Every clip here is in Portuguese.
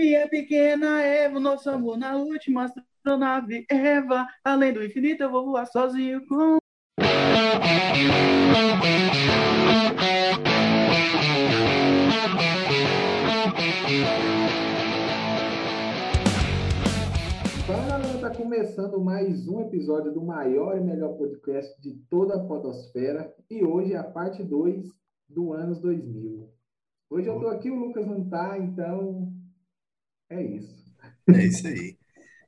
Minha pequena Eva, nosso amor na última astronave Eva. Além do infinito, eu vou voar sozinho com. Fala galera, tá começando mais um episódio do maior e melhor podcast de toda a Podosfera e hoje é a parte 2 do anos 2000. Hoje eu tô aqui, o Lucas não tá, então é isso. É isso aí.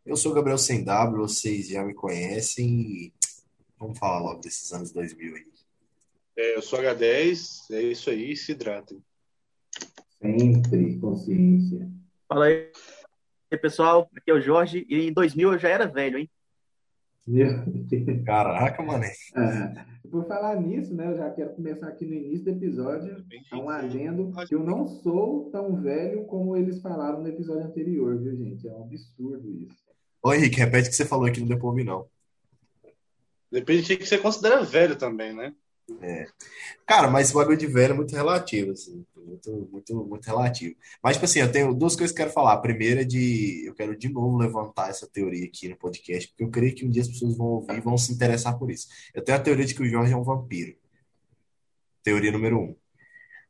Eu sou o Gabriel Sem W, vocês já me conhecem e vamos falar logo desses anos 2000 aí. É, eu sou H10, é isso aí, se hidratem. Sempre consciência. Fala aí, pessoal. Aqui é o Jorge. E em 2000 eu já era velho, hein? Meu Deus. Caraca, mano. Ah, por falar nisso, né, eu já quero começar aqui no início do episódio, é um adendo que eu não sou tão velho como eles falaram no episódio anterior, viu, gente? É um absurdo isso. Ô Henrique, repete o que você falou aqui, não deu não. Depende de que você considera velho também, né? Cara, mas esse bagulho de velho é muito relativo, assim. Muito, muito, muito relativo. Mas, tipo assim, eu tenho duas coisas que eu quero falar. A primeira é de. Eu quero de novo levantar essa teoria aqui no podcast, porque eu creio que um dia as pessoas vão ouvir e vão se interessar por isso. Eu tenho a teoria de que o Jorge é um vampiro. Teoria número um.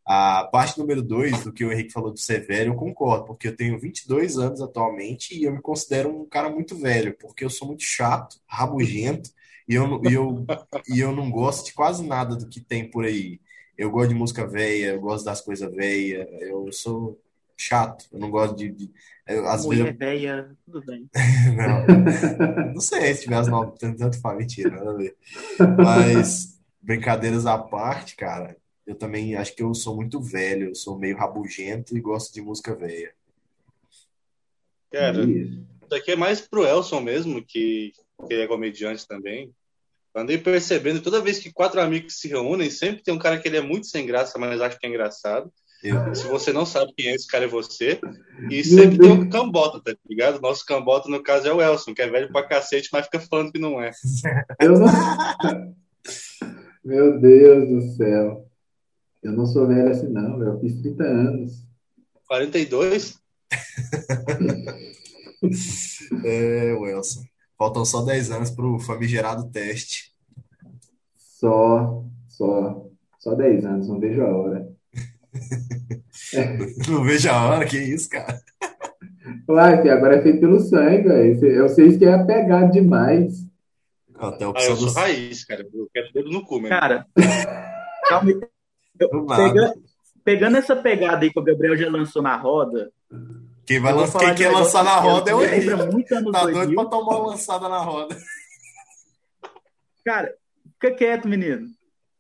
A parte número dois, do que o Henrique falou do ser velho, eu concordo, porque eu tenho 22 anos atualmente e eu me considero um cara muito velho, porque eu sou muito chato, rabugento, e eu, não- e eu, e eu não gosto de quase nada do que tem por aí. Eu gosto de música velha, eu gosto das coisas velhas, eu sou chato, eu não gosto de. de- eu, às vezes Mulher velha, tudo bem. não, não sei se tiver as novas, tanto tanto faz, mentira, nada a ver. Mas, brincadeiras à parte, cara, eu também acho que eu sou muito velho, eu sou meio rabugento e gosto de música velha. Cara, Isso. isso daqui é mais pro Elson mesmo, que, que ele é comediante também. Andei percebendo, toda vez que quatro amigos se reúnem, sempre tem um cara que ele é muito sem graça, mas acha que é engraçado. Eu, Se você não sabe quem é esse cara, é você. E sempre tem um cambota, tá ligado? Nosso cambota, no caso, é o Elson, que é velho pra cacete, mas fica falando que não é. Eu não... Meu Deus do céu. Eu não sou velho assim, não, velho. Eu fiz 30 anos. 42? é, Wilson. Faltam só 10 anos pro famigerado teste. Só, só, só 10 anos, não vejo a hora. Não vejo a hora, que isso, cara. Uai, agora é feito pelo sangue, velho. Eu sei que é apegado demais. Até a Ah, opção eu sou dos. raiz, cara. Eu quero dedo no cu mesmo. Cara, calma aí. Eu- Do nada. pega- pegando essa pegada aí que o Gabriel já lançou na roda. Quem vai lançar, quem quer lançar na roda é o Henrique. lembra muito anos Tá doido 2000. pra tomar uma lançada na roda. Cara, fica quieto, menino.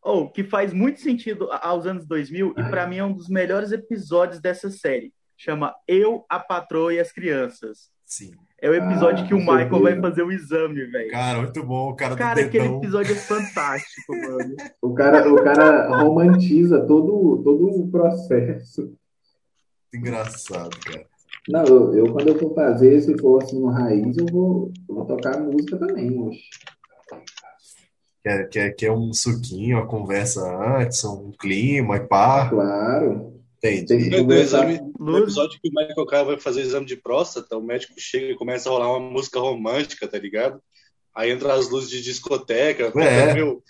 Ou que faz muito sentido aos anos 2000 e pra mim é um dos melhores episódios dessa série. Chama Eu, a Patroa e as Crianças. Sim. É o episódio Ah, que o Michael vai fazer o exame, velho. Cara, muito bom. O cara do Cara, aquele dedão. episódio é fantástico, mano. O cara, o cara romantiza todo, todo o processo. Engraçado, cara. Não, eu, eu, quando eu for fazer, se for assim no raiz, eu vou, eu vou tocar música também, oxe. Quer, quer, quer um suquinho, uma conversa antes, um clima e pá. Claro. Entendi. No conversar. exame, no episódio que o Michael K vai fazer exame de próstata, o médico chega e começa a rolar uma música romântica, tá ligado? Aí entra as luzes de discoteca, É. meu,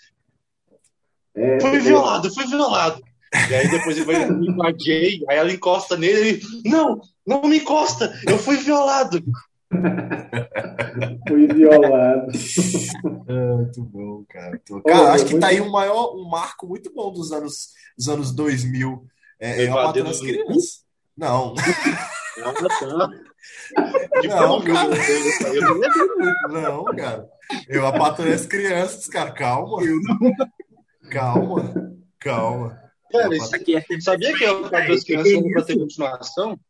É, foi é, violado, foi violado. E aí depois ele vai com a Jay, aí ela encosta nele e ele, não, não me encosta, eu fui violado. fui violado. É, muito bom, cara. Muito bom. Ô, Cara, meu, acho que tá aí muito- um maior, um marco muito bom dos anos, dos anos 2000. É, é bater das no- crianças. Não, Ah, tá. De Não, cara. eu não cara. Eu as crianças, cara. Calma. Calma. Calma. Cara, isso- aqui é sabia que eu quadro das crianças era pra ter continuação?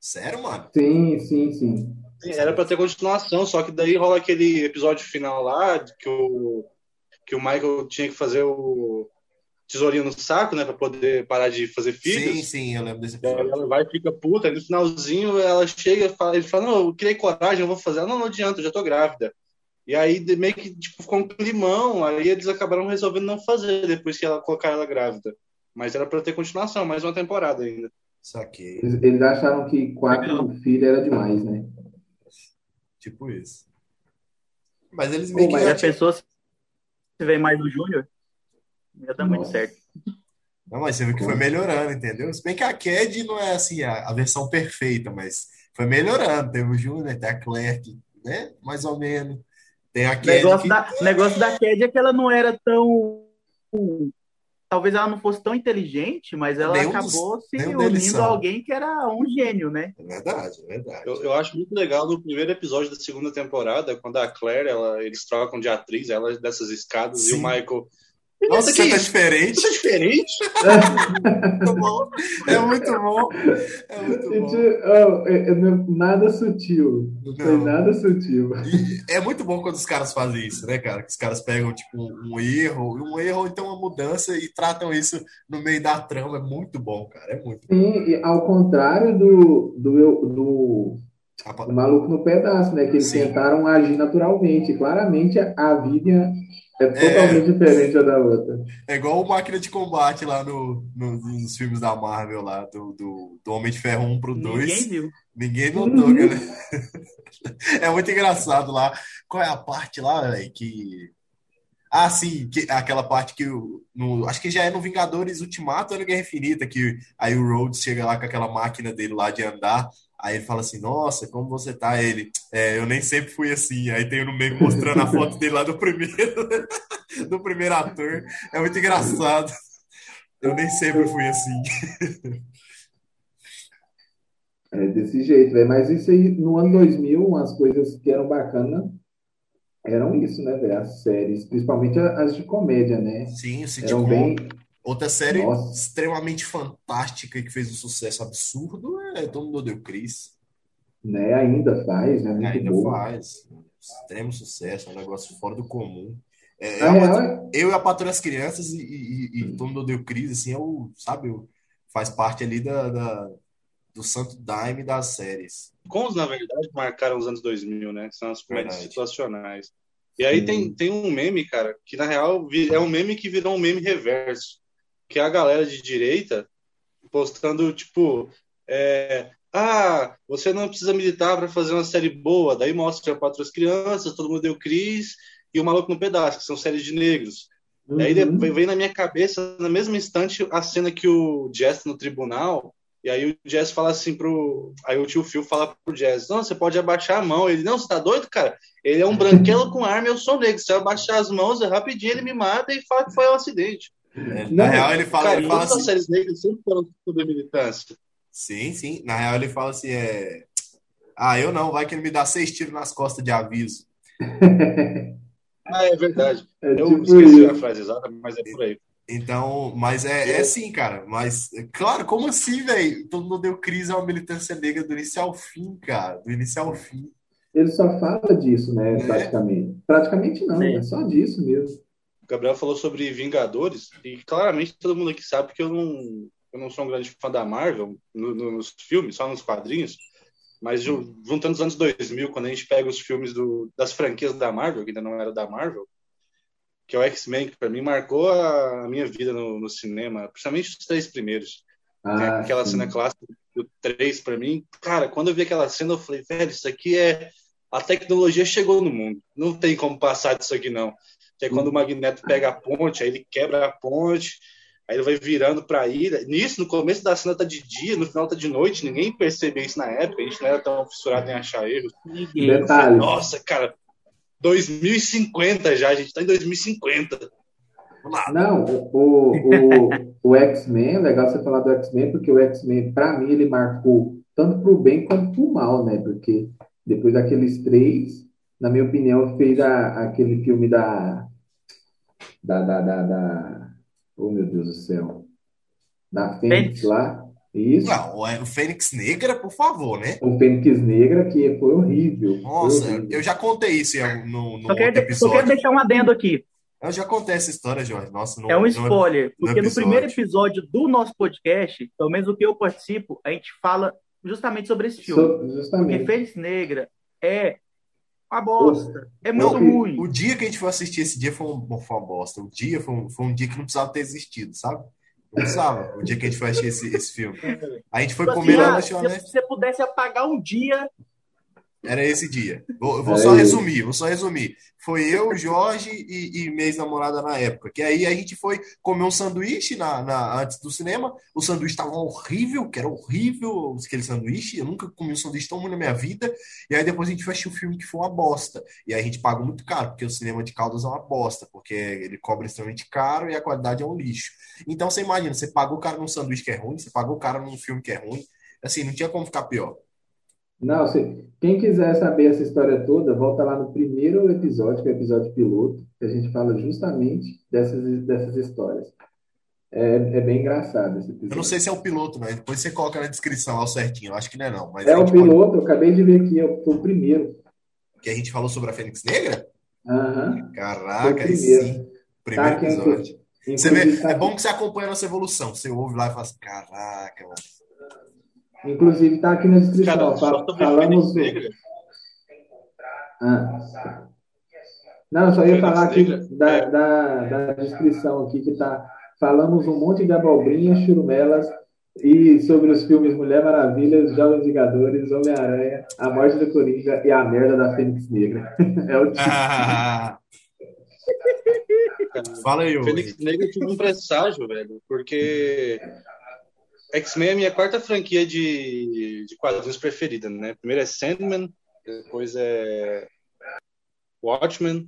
Sério, mano? Sim, sim, sim. Era pra ter continuação, só que daí rola aquele episódio final lá que o, que o Michael tinha que fazer o tesourinho no saco, né, pra poder parar de fazer filhos. Sim, sim, eu lembro desse aí episódio. ela vai e fica puta, aí no finalzinho ela chega e fala, ele fala, não, eu criei coragem, eu vou fazer. Ela, não, não adianta, eu já tô grávida. E aí meio que tipo, ficou um climão, aí eles acabaram resolvendo não fazer depois que ela colocar ela grávida. Mas era pra ter continuação, mais uma temporada ainda. Saquei. Eles, eles acharam que quatro filhos era demais, né? Tipo isso. Mas eles meio Pô, que mas Se já a tinham- pessoa se tiver mais o Júnior, ia dar muito certo. Não, mas você viu que foi melhorando, entendeu? Se bem que a Cad não é assim a, a versão perfeita, mas foi melhorando. Teve o Júnior, tem a Claire, que, né? Mais ou menos. Tem a O negócio que... da, o negócio da Cad é que ela não era tão. Talvez ela não fosse tão inteligente, mas ela Nenhum dos- acabou se nenhum deles unindo a alguém que era um gênio, né? É verdade, é verdade. Eu, eu acho muito legal no primeiro episódio da segunda temporada, quando a Claire, ela, eles trocam de atriz, ela dessas escadas, e o Sim. Michael. Nossa, você tá é diferente. É diferente? Muito bom. É muito bom. É muito Gente, bom. oh, é- é nada sutil. Não Não. nada sutil. É muito bom quando os caras fazem isso, né, cara? Que os caras pegam, tipo, um erro, um erro ou então uma mudança e tratam isso no meio da trama. É muito bom, cara. É muito bom. Sim, e ao contrário do, do, do, do Maluco no Pedaço, né? Que eles Sim. tentaram agir naturalmente. Claramente a, a Vivian é totalmente diferente da da outra. É igual o Máquina de Combate lá no, no- nos filmes da Marvel lá, do, do, do Homem de Ferro 1 pro 2. Ninguém viu. Ninguém notou, Uhum. galera. É muito engraçado lá. Qual é a parte lá, velho, que... Ah, sim, que, aquela parte que o, no, acho que já é no Vingadores Ultimato ou no Guerra Infinita, que aí o Rhodes chega lá com aquela máquina dele lá de andar, aí ele fala assim, nossa, como você tá? Ele, é, eu nem sempre fui assim. Aí tem no meme mostrando a foto dele lá do primeiro, do primeiro ator. É muito engraçado. Eu nem sempre fui assim. É desse jeito, velho. Mas isso aí, no ano 2000, umas coisas que eram bacanas eram isso, né, velho? As séries, principalmente as de comédia, né? Sim, o Eram sitcom. bem. Outra série Nossa. extremamente fantástica e que fez um sucesso absurdo é Todo Mundo Odeia o Chris. Né? Ainda faz, né? Muito Ainda boa. faz. Extremo sucesso, é um negócio fora do comum. É, Na é uma- é- eu e a Patrulha das Crianças e, e, e Todo Mundo Odeia o Chris, assim, é o, sabe, o- faz parte ali da, da- do santo daime das séries. Cons, na verdade, marcaram os anos 2000, né? São as comédias situacionais. E aí tem, tem um meme, cara, que na real é um meme que virou um meme reverso. Que é a galera de direita postando, tipo, é, ah, você não precisa militar para fazer uma série boa. Daí mostra Quatro as Crianças, Todo Mundo Deu Cris e O Maluco no Pedaço, que são séries de negros. E aí Uhum. vem vem na minha cabeça, no mesmo instante, a cena que o Jess no tribunal, e aí o Jess fala assim pro. Aí o tio Phil fala pro Jess: Não, você pode abaixar a mão. Ele, não, você tá doido, cara? Ele é um branquelo com arma, eu sou negro. Se eu abaixar as mãos, é rapidinho, ele me mata e fala que foi um acidente. É, Não, na real, ele fala, cara, ele fala assim. séries negras sempre foram sobre militância. Sim, sim. Na real, ele fala assim: é. Ah, eu não, vai que ele me dá seis tiros nas costas de aviso. Ah, é verdade. É Eu tipo esqueci a isso. frase exata, mas é por aí. Então, mas é, é sim, cara. Mas, claro, como assim, velho? Todo mundo deu crise a uma militância negra do início ao fim, cara. Do início ao fim. Ele só fala disso, né? É. Praticamente. Praticamente não, Sim. é só disso mesmo. Gabriel falou sobre Vingadores, e claramente todo mundo aqui sabe que eu não, eu não sou um grande fã da Marvel no- no- nos filmes, só nos quadrinhos. Mas ju- juntando os anos 2000, quando a gente pega os filmes do- das franquias da Marvel, que ainda não era da Marvel, que é o X-Men, que para mim marcou a, minha vida no, no cinema, principalmente os três primeiros. Tem Ah, aquela sim. cena clássica do 3 para mim. Cara, quando eu vi aquela cena, eu falei, velho, isso aqui é. A tecnologia chegou no mundo. Não tem como passar disso aqui, não. Que é quando o Magneto pega a ponte, aí ele quebra a ponte, aí ele vai virando pra ilha. Nisso, no começo da cena tá de dia, no final tá de noite, ninguém percebeu isso na época, a gente não era tão fissurado em achar erros. Ninguém. Detalhe. Nossa, cara, 2050 já, a gente tá em 2050. Não, o, o, o X-Men, é legal você falar do X-Men, porque o X-Men, pra mim, ele marcou tanto pro bem quanto pro mal, né? Porque depois daqueles três, na minha opinião, fez a, aquele filme da, da, da, da, da- Oh, meu Deus do céu. Da Fênix Fênix. lá. Isso. Não, é o Fênix Negra, por favor, né? O Fênix Negra, que foi horrível. Foi Nossa, horrível. eu já contei isso no, no Só quero, de- só quero episódio. deixar um adendo aqui. Eu já contei essa história, Jorge. Nossa, no, É um no- spoiler, porque no episódio. primeiro episódio do nosso podcast, pelo menos o que eu participo, a gente fala justamente sobre esse filme. So- Porque justamente. Fênix Negra é uma bosta. É muito Não, ruim. O dia que a gente foi assistir esse dia foi, um, foi uma bosta. O dia foi um, foi um dia que não precisava ter existido, sabe? Não usava, o dia que a gente foi assistir esse, esse filme. A gente foi Tipo comer assim, lá ah, na se você pudesse apagar um dia, Era esse dia. Vou, vou só resumir, vou só resumir. Foi eu, Jorge e, e minha ex-namorada na época. Que aí a gente foi comer um sanduíche na, na- antes do cinema. O sanduíche estava horrível, que era horrível aquele sanduíche. Eu nunca comi um sanduíche tão ruim na minha vida. E aí depois a gente foi assistir o filme que foi uma bosta. E aí a gente pagou muito caro, porque o cinema de Caldas é uma bosta, porque ele cobra extremamente caro e a qualidade é um lixo. Então você imagina, você pagou o cara num sanduíche que é ruim, você pagou o cara num filme que é ruim. Assim, não tinha como ficar pior. Não, se, quem quiser saber essa história toda, volta lá no primeiro episódio, que é o episódio piloto, que a gente fala justamente dessas, dessas histórias. É, é bem engraçado esse Eu não episódio. sei se é o piloto, né? Depois você coloca na descrição ao certinho. Eu acho que não é não. Mas É o gente pode- piloto, eu acabei de ver aqui, foi o primeiro. que a gente falou sobre a Fênix Negra? O Caraca, aí sim. Tá Primeiro aqui, episódio. Você vê, tá é bom que você acompanha a nossa evolução. Você ouve lá e fala assim, caraca, mano. Inclusive, tá aqui na descrição. Cara, só sobre falamos do. Ah. Não, eu só ia falar aqui da, é. da, da descrição aqui que tá. Falamos um monte de abobrinhas, churumelas e sobre os filmes Mulher Maravilha, Jovens Vingadores, Homem-Aranha, A Morte do Coringa e A Merda da Fênix Negra. É o título. Fala aí, ô. Fênix Negra tive um presságio, velho, porque X-Men é a minha quarta franquia de, de quadrinhos preferida, né? Primeiro é Sandman, depois é Watchmen.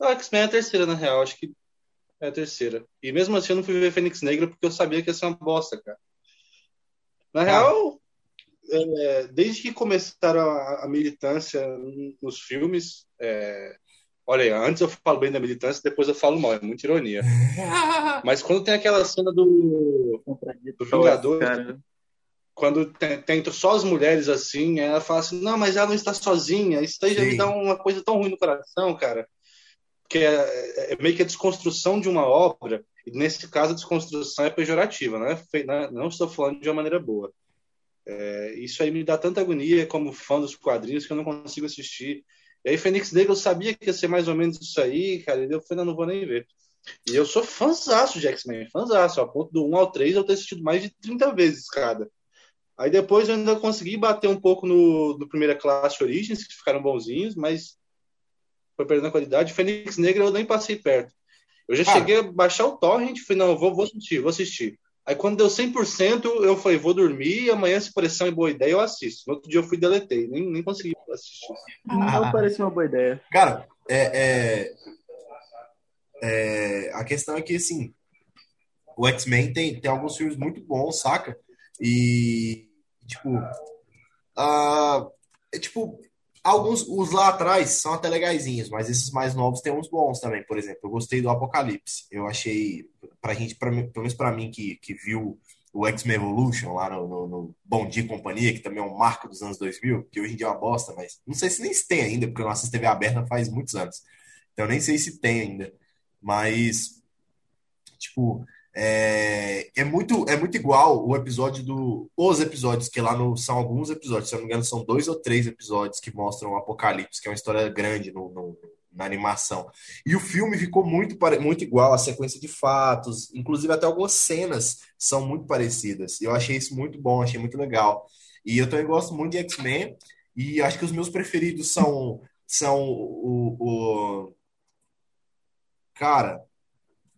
Não, X-Men é a terceira, na real, acho que é a terceira. E mesmo assim eu não fui ver Fênix Negra porque eu sabia que ia ser uma bosta, cara. Na real, é, desde que começaram a, a militância nos filmes, é, olha aí, antes eu falo bem da militância, depois eu falo mal, é muita ironia. Mas quando tem aquela cena do, do Vingador, quando tem, tem só as mulheres assim, ela fala assim, não, mas ela não está sozinha, isso daí já Sim. me dá uma coisa tão ruim no coração, cara. Que é, é meio que a desconstrução de uma obra, e nesse caso a desconstrução é pejorativa, não, é não, não estou falando de uma maneira boa. É, isso aí me dá tanta agonia como fã dos quadrinhos que eu não consigo assistir. E aí, Fênix Negra, eu sabia que ia ser mais ou menos isso aí, cara, e eu falei, não, não vou nem ver. E eu sou fãzaço de X-Men, fãzaço, a ponto do 1 ao 3 eu ter assistido mais de 30 vezes cada. Aí depois eu ainda consegui bater um pouco no, no Primeira Classe Origins, que ficaram bonzinhos, mas foi perdendo a qualidade. Fênix Negra eu nem passei perto. Eu já Cara. cheguei a baixar o torrent, falei, não, vou, vou assistir, vou assistir. Aí quando deu 100%, eu falei, vou dormir, e amanhã, se pressão é boa ideia, eu assisto. No outro dia eu fui deletei, nem, nem consegui assistir. Não parecia uma boa ideia. Cara, é, é- é, a questão é que, assim, o X-Men tem, tem alguns filmes muito bons, saca? E, tipo, ah, é, tipo, alguns, os lá atrás são até legaisinhos, mas esses mais novos tem uns bons também. Por exemplo, eu gostei do Apocalipse. Eu achei, pra gente, pra pelo menos pra mim que, que viu o X-Men Evolution lá no, no, no Bom Dia e Companhia, que também é um marco dos anos 2000, que hoje em dia é uma bosta, mas não sei se nem se tem ainda, porque eu não assisto TV aberta faz muitos anos. Então nem sei se tem ainda. Mas, tipo, é, é muito, é muito igual o episódio do. Os episódios, que lá no, são alguns episódios, se eu não me engano, são dois ou três episódios que mostram o Apocalipse, que é uma história grande no, no- na animação. E o filme ficou muito, muito igual, a sequência de fatos, inclusive até algumas cenas são muito parecidas. Eu achei isso muito bom, achei muito legal. E eu também gosto muito de X-Men, e acho que os meus preferidos são, são o, o- Cara,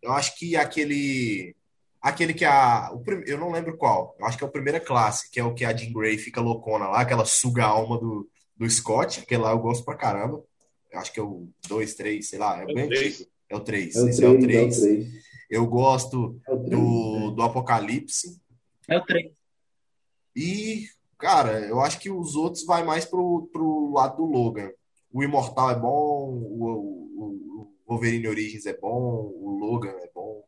eu acho que aquele. Aquele que a. O, prim- eu não lembro qual. Eu acho que é o Primeira Classe, que é o que a Jean Grey fica loucona lá, que ela suga a alma do, do Scott, aquele lá eu gosto pra caramba. Eu acho que é o 2, 3, sei lá, é É o bem três. antigo. É o 3. É o Esse é o 3, é o 3. 3. Eu gosto É 3. do, do Apocalipse. É o trem. E, cara, eu acho que os outros vai mais pro, pro lado do Logan. O Imortal é bom, o, o, o Wolverine Origins é bom, o Logan é bom.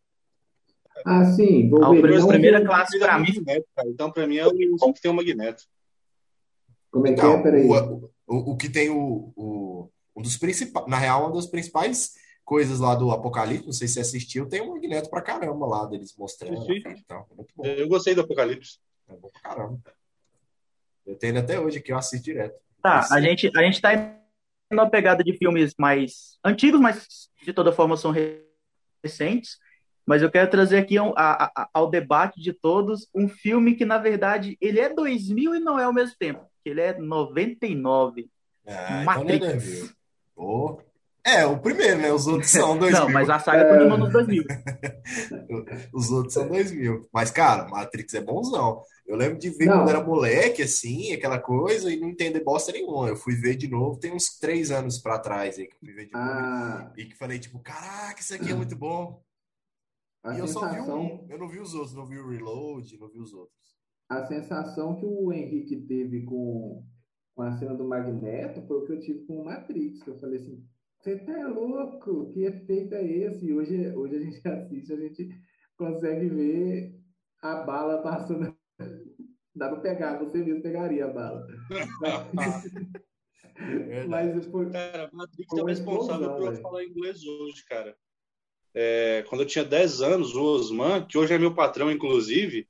Ah, sim, Ah, o Wolverine. primeiro- não- primeira classe pra mim. Magneto, cara. Então, pra mim, é o que tem o Magneto. Como é que é? Não, Peraí. o, o, o que tem o, o, um dos principais, na real, uma das principais coisas lá do Apocalipse, não sei se você assistiu, tem um Magneto pra caramba lá deles mostrando. Sim. e tal. É muito bom, Eu gostei do Apocalipse. é bom pra caramba. Eu tenho ele até hoje aqui, eu assisto direto. Tá, a gente, a gente tá numa pegada de filmes mais antigos, mas de toda forma são recentes. Mas eu quero trazer aqui ao, ao debate de todos um filme que, na verdade, ele é 2000 e não é ao mesmo tempo. Ele é 99. Ah, Matrix. então é 2000. É, o primeiro, né? Os outros são 2000. Não, mas a saga continua nos 2000. Os outros são 2000. Mas, cara, Matrix é bonzão. Eu lembro de ver Não. quando era moleque, assim, aquela coisa, e não entender bosta nenhuma. Eu fui ver de novo, tem uns três anos pra trás aí que eu fui ver de novo. A, E que falei, tipo, caraca, isso aqui é muito bom. a E eu só vi sensação, um, eu não vi os outros, não vi o Reload, não vi os outros. a sensação que o Henrique teve com, com a cena do Magneto foi o que eu tive com o Matrix, que eu falei assim, você tá louco? Que efeito é esse? E hoje, hoje a gente assiste, a gente consegue ver a bala passando. Dá pra pegar, você mesmo pegaria a bala. Verdade. Mas foi, Cara, Matrix Foi é o responsável por eu falar inglês hoje, cara. É, quando eu tinha 10 anos, o Osman, que hoje é meu patrão, inclusive,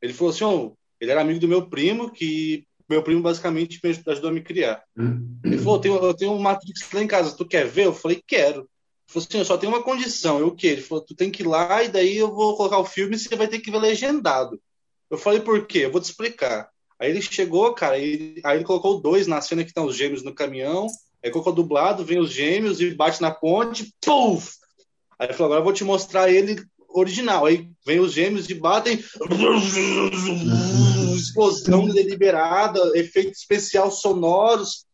ele falou assim: "Ô, ele era amigo do meu primo, que meu primo basicamente me ajudou- a me criar. Ele falou: eu tenho, eu tenho um Matrix lá em casa, tu quer ver? Eu falei: quero. Ele falou assim: eu só tenho uma condição. Eu o quê? Ele falou: tu tem que ir lá e daí eu vou colocar o filme e você vai ter que ver legendado. Eu falei: por quê? Eu vou te explicar. Aí ele chegou, cara, e, aí ele colocou dois na cena que estão os gêmeos no caminhão. Aí colocou dublado, vem os gêmeos e bate na ponte, puf! Aí ele falou: agora eu vou te mostrar ele original. Aí vem os gêmeos e batem. Explosão deliberada, efeito especial sonoros.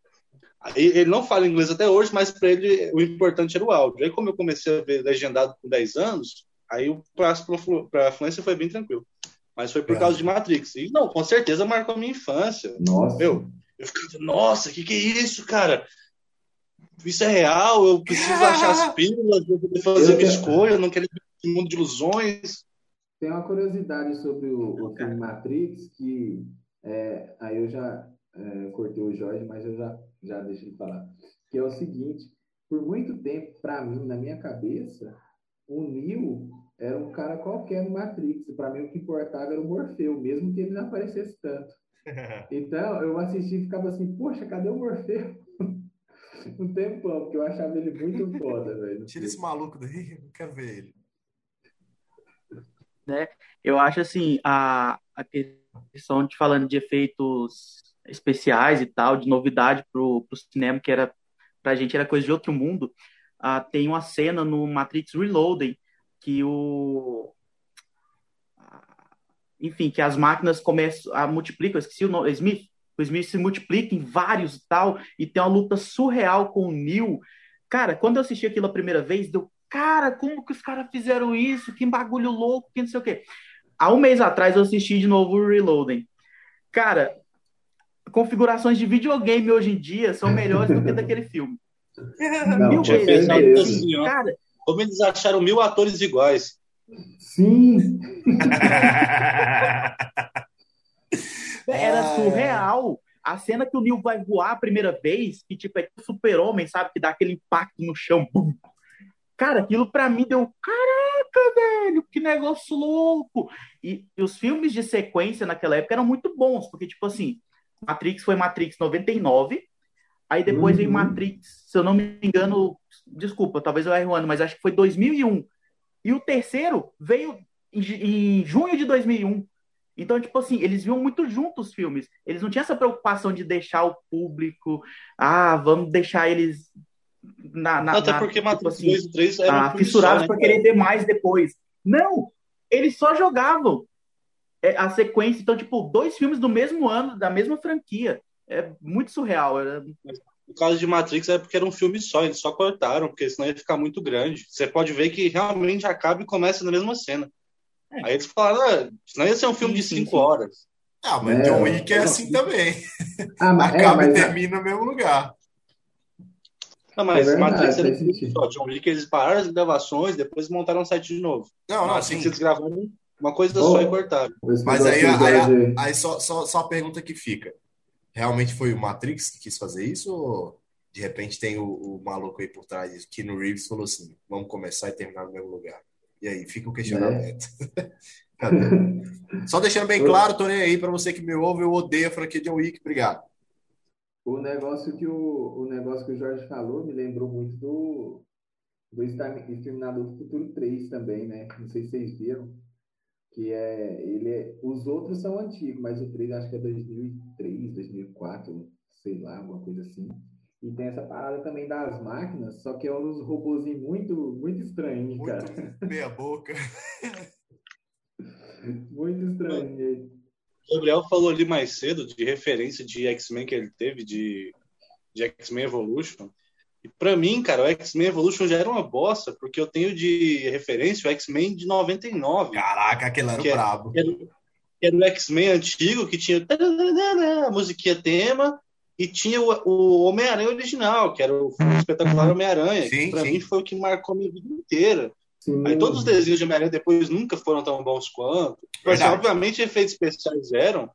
Ele não fala inglês até hoje, mas para ele o importante era o áudio. Aí, como eu comecei a ver legendado com 10 anos, aí o passo para a fluência foi bem tranquilo. Mas foi por É. causa de Matrix. E não, com certeza marcou a minha infância. nossa, Meu, eu ficava, nossa, que que é isso, cara? Isso é real, eu preciso achar as pílulas, eu poder fazer Eu minha escolha, eu não quero num mundo de ilusões. Tem uma curiosidade sobre o, o filme Matrix, que é, aí eu já é, cortei o Jorge, mas eu já, já deixo ele falar. Que é o seguinte, por muito tempo, para mim, na minha cabeça, o Neo era um cara qualquer no Matrix. Para mim, o que importava era o Morfeu, mesmo que ele não aparecesse tanto. Então, eu assisti e ficava assim, poxa, cadê o Morfeu? um tempão, porque eu achava ele muito foda, velho. Tira esse maluco daí, eu não quero ver ele. Eu acho assim, a, a questão de falando de efeitos especiais e tal, de novidade pro, pro cinema, que era pra gente era coisa de outro mundo. Ah, tem uma cena no Matrix Reloading que o ah, enfim, que as máquinas começam a multiplicar, eu esqueci o nome, Smith, o Smith se multiplica em vários e tal, e tem uma luta surreal com o Neo. Cara, quando eu assisti aquilo a primeira vez, deu, cara, como que os caras fizeram isso? Que bagulho louco, que não sei o quê. Há um mês atrás eu assisti de novo o Reloading. Cara, configurações de videogame hoje em dia são melhores do que daquele filme. Não, Mil vezes, né? certeza. assim. Cara, Como eles acharam mil atores iguais. Sim, Era Ah, surreal. A cena que o Neil vai voar a primeira vez, que tipo é tipo super-homem, sabe? Que dá aquele impacto no chão. Bum. Cara, aquilo pra mim deu. Caraca, velho, que negócio louco! E, e os filmes de sequência naquela época eram muito bons, porque, tipo assim, Matrix foi Matrix 99, aí depois veio Uhum. Matrix, se eu não me engano, desculpa, talvez eu erre o ano, mas acho que foi 2001. E o terceiro veio em, em junho de 2001. Então, tipo assim, eles viam muito juntos os filmes. Eles não tinham essa preocupação de deixar o público, ah, vamos deixar eles na, na, Até na- porque tipo Matrix assim, 2 e 3 eram um ah, fissurados por né, querer ver mais depois. Não, eles só jogavam é, a sequência. Então, tipo, dois filmes do mesmo ano, da mesma franquia. É muito surreal. Era... No caso de Matrix é porque era um filme só, eles só cortaram, porque senão ia ficar muito grande. Você pode ver que realmente acaba e começa na mesma cena. É. Aí eles falaram, ah, senão ia ser um filme Sim, de sim, 5 sim. horas. Ah, mas É, John Wick é assim também. ah, mas, é, Acaba e mas termina no mesmo lugar. Não, mas É Matrix era um filme sentido. só. John Wick, eles pararam as gravações, depois montaram um site de novo. Não, não, Matrix, sim. eles gravaram uma coisa Oh. só e cortaram. Mas aí, aí, aí só, só, só a pergunta que fica. Realmente foi o Matrix que quis fazer isso? Ou de repente tem o, o maluco aí por trás disso? Que no Reeves falou assim: vamos começar e terminar no mesmo lugar. E aí fica o questionamento. Só deixando bem claro, tô nem aí pra você que me ouve, eu odeio a franquia John Wick. Obrigado. O negócio que o, o negócio que o Jorge falou me lembrou muito do, do Exterminador do Futuro 3 também, né? Não sei se vocês viram. Que é, ele é, os outros são antigos, mas o 3 acho que é 2003, 2004, sei lá, alguma coisa assim. E tem essa parada também das máquinas, só que é uns robôzinhos muito, muito estranhos, Muito cara. meia boca. Muito estranho. O Gabriel falou ali mais cedo de referência de X-Men que ele teve, de, de X-Men Evolution. E pra mim, cara, o X-Men Evolution já era uma bosta, porque eu tenho de referência o X-Men de 99. Caraca, aquele era o brabo. era, era o X-Men antigo, que tinha a musiquinha tema, e tinha o, o Homem-Aranha original, que era o espetacular Homem-Aranha. Que sim. mim foi o que marcou a minha vida inteira. Sim. Aí todos os desenhos de Homem-Aranha depois nunca foram tão bons quanto. Verdade. obviamente, efeitos especiais eram,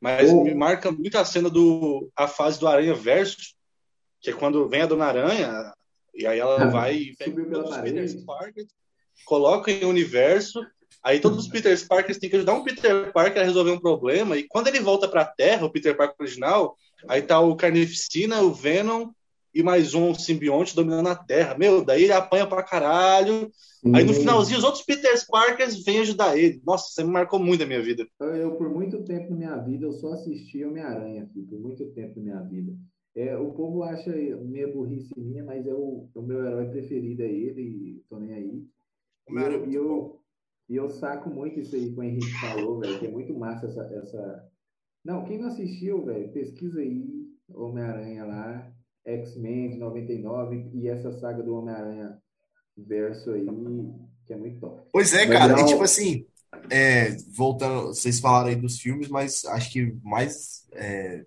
mas Oh. me marca muito a cena do a fase do Aranha Versus, que é quando vem a Dona Aranha, e aí ela Ah, vai e pega os. Peter Parkers, coloca em um universo, aí todos os Peter Parkers têm que ajudar um Peter Parker a resolver um problema, e quando ele volta pra Terra, o Peter Parker original, aí tá o Carnificina, o Venom e mais um simbionte dominando a Terra. Meu, daí ele apanha pra caralho, Aí no finalzinho, os outros Peter Parkers vêm ajudar ele. Nossa, você me marcou muito a minha vida. Eu, por muito tempo na minha vida, eu só assisti Homem-Aranha, por muito tempo na minha vida. É, o povo acha meio burrice minha, mas é o, o meu herói preferido é ele, e tô nem aí. E é eu, muito e eu, e eu saco muito isso aí que o Henrique falou, velho, que é muito massa essa, essa... Não, quem não assistiu, velho, pesquisa aí, Homem-Aranha lá, X-Men de 99 e essa saga do Homem-Aranha verso aí, que é muito top. Pois é, cara. E tipo assim, é, voltando, vocês falaram aí dos filmes, mas acho que mais. é,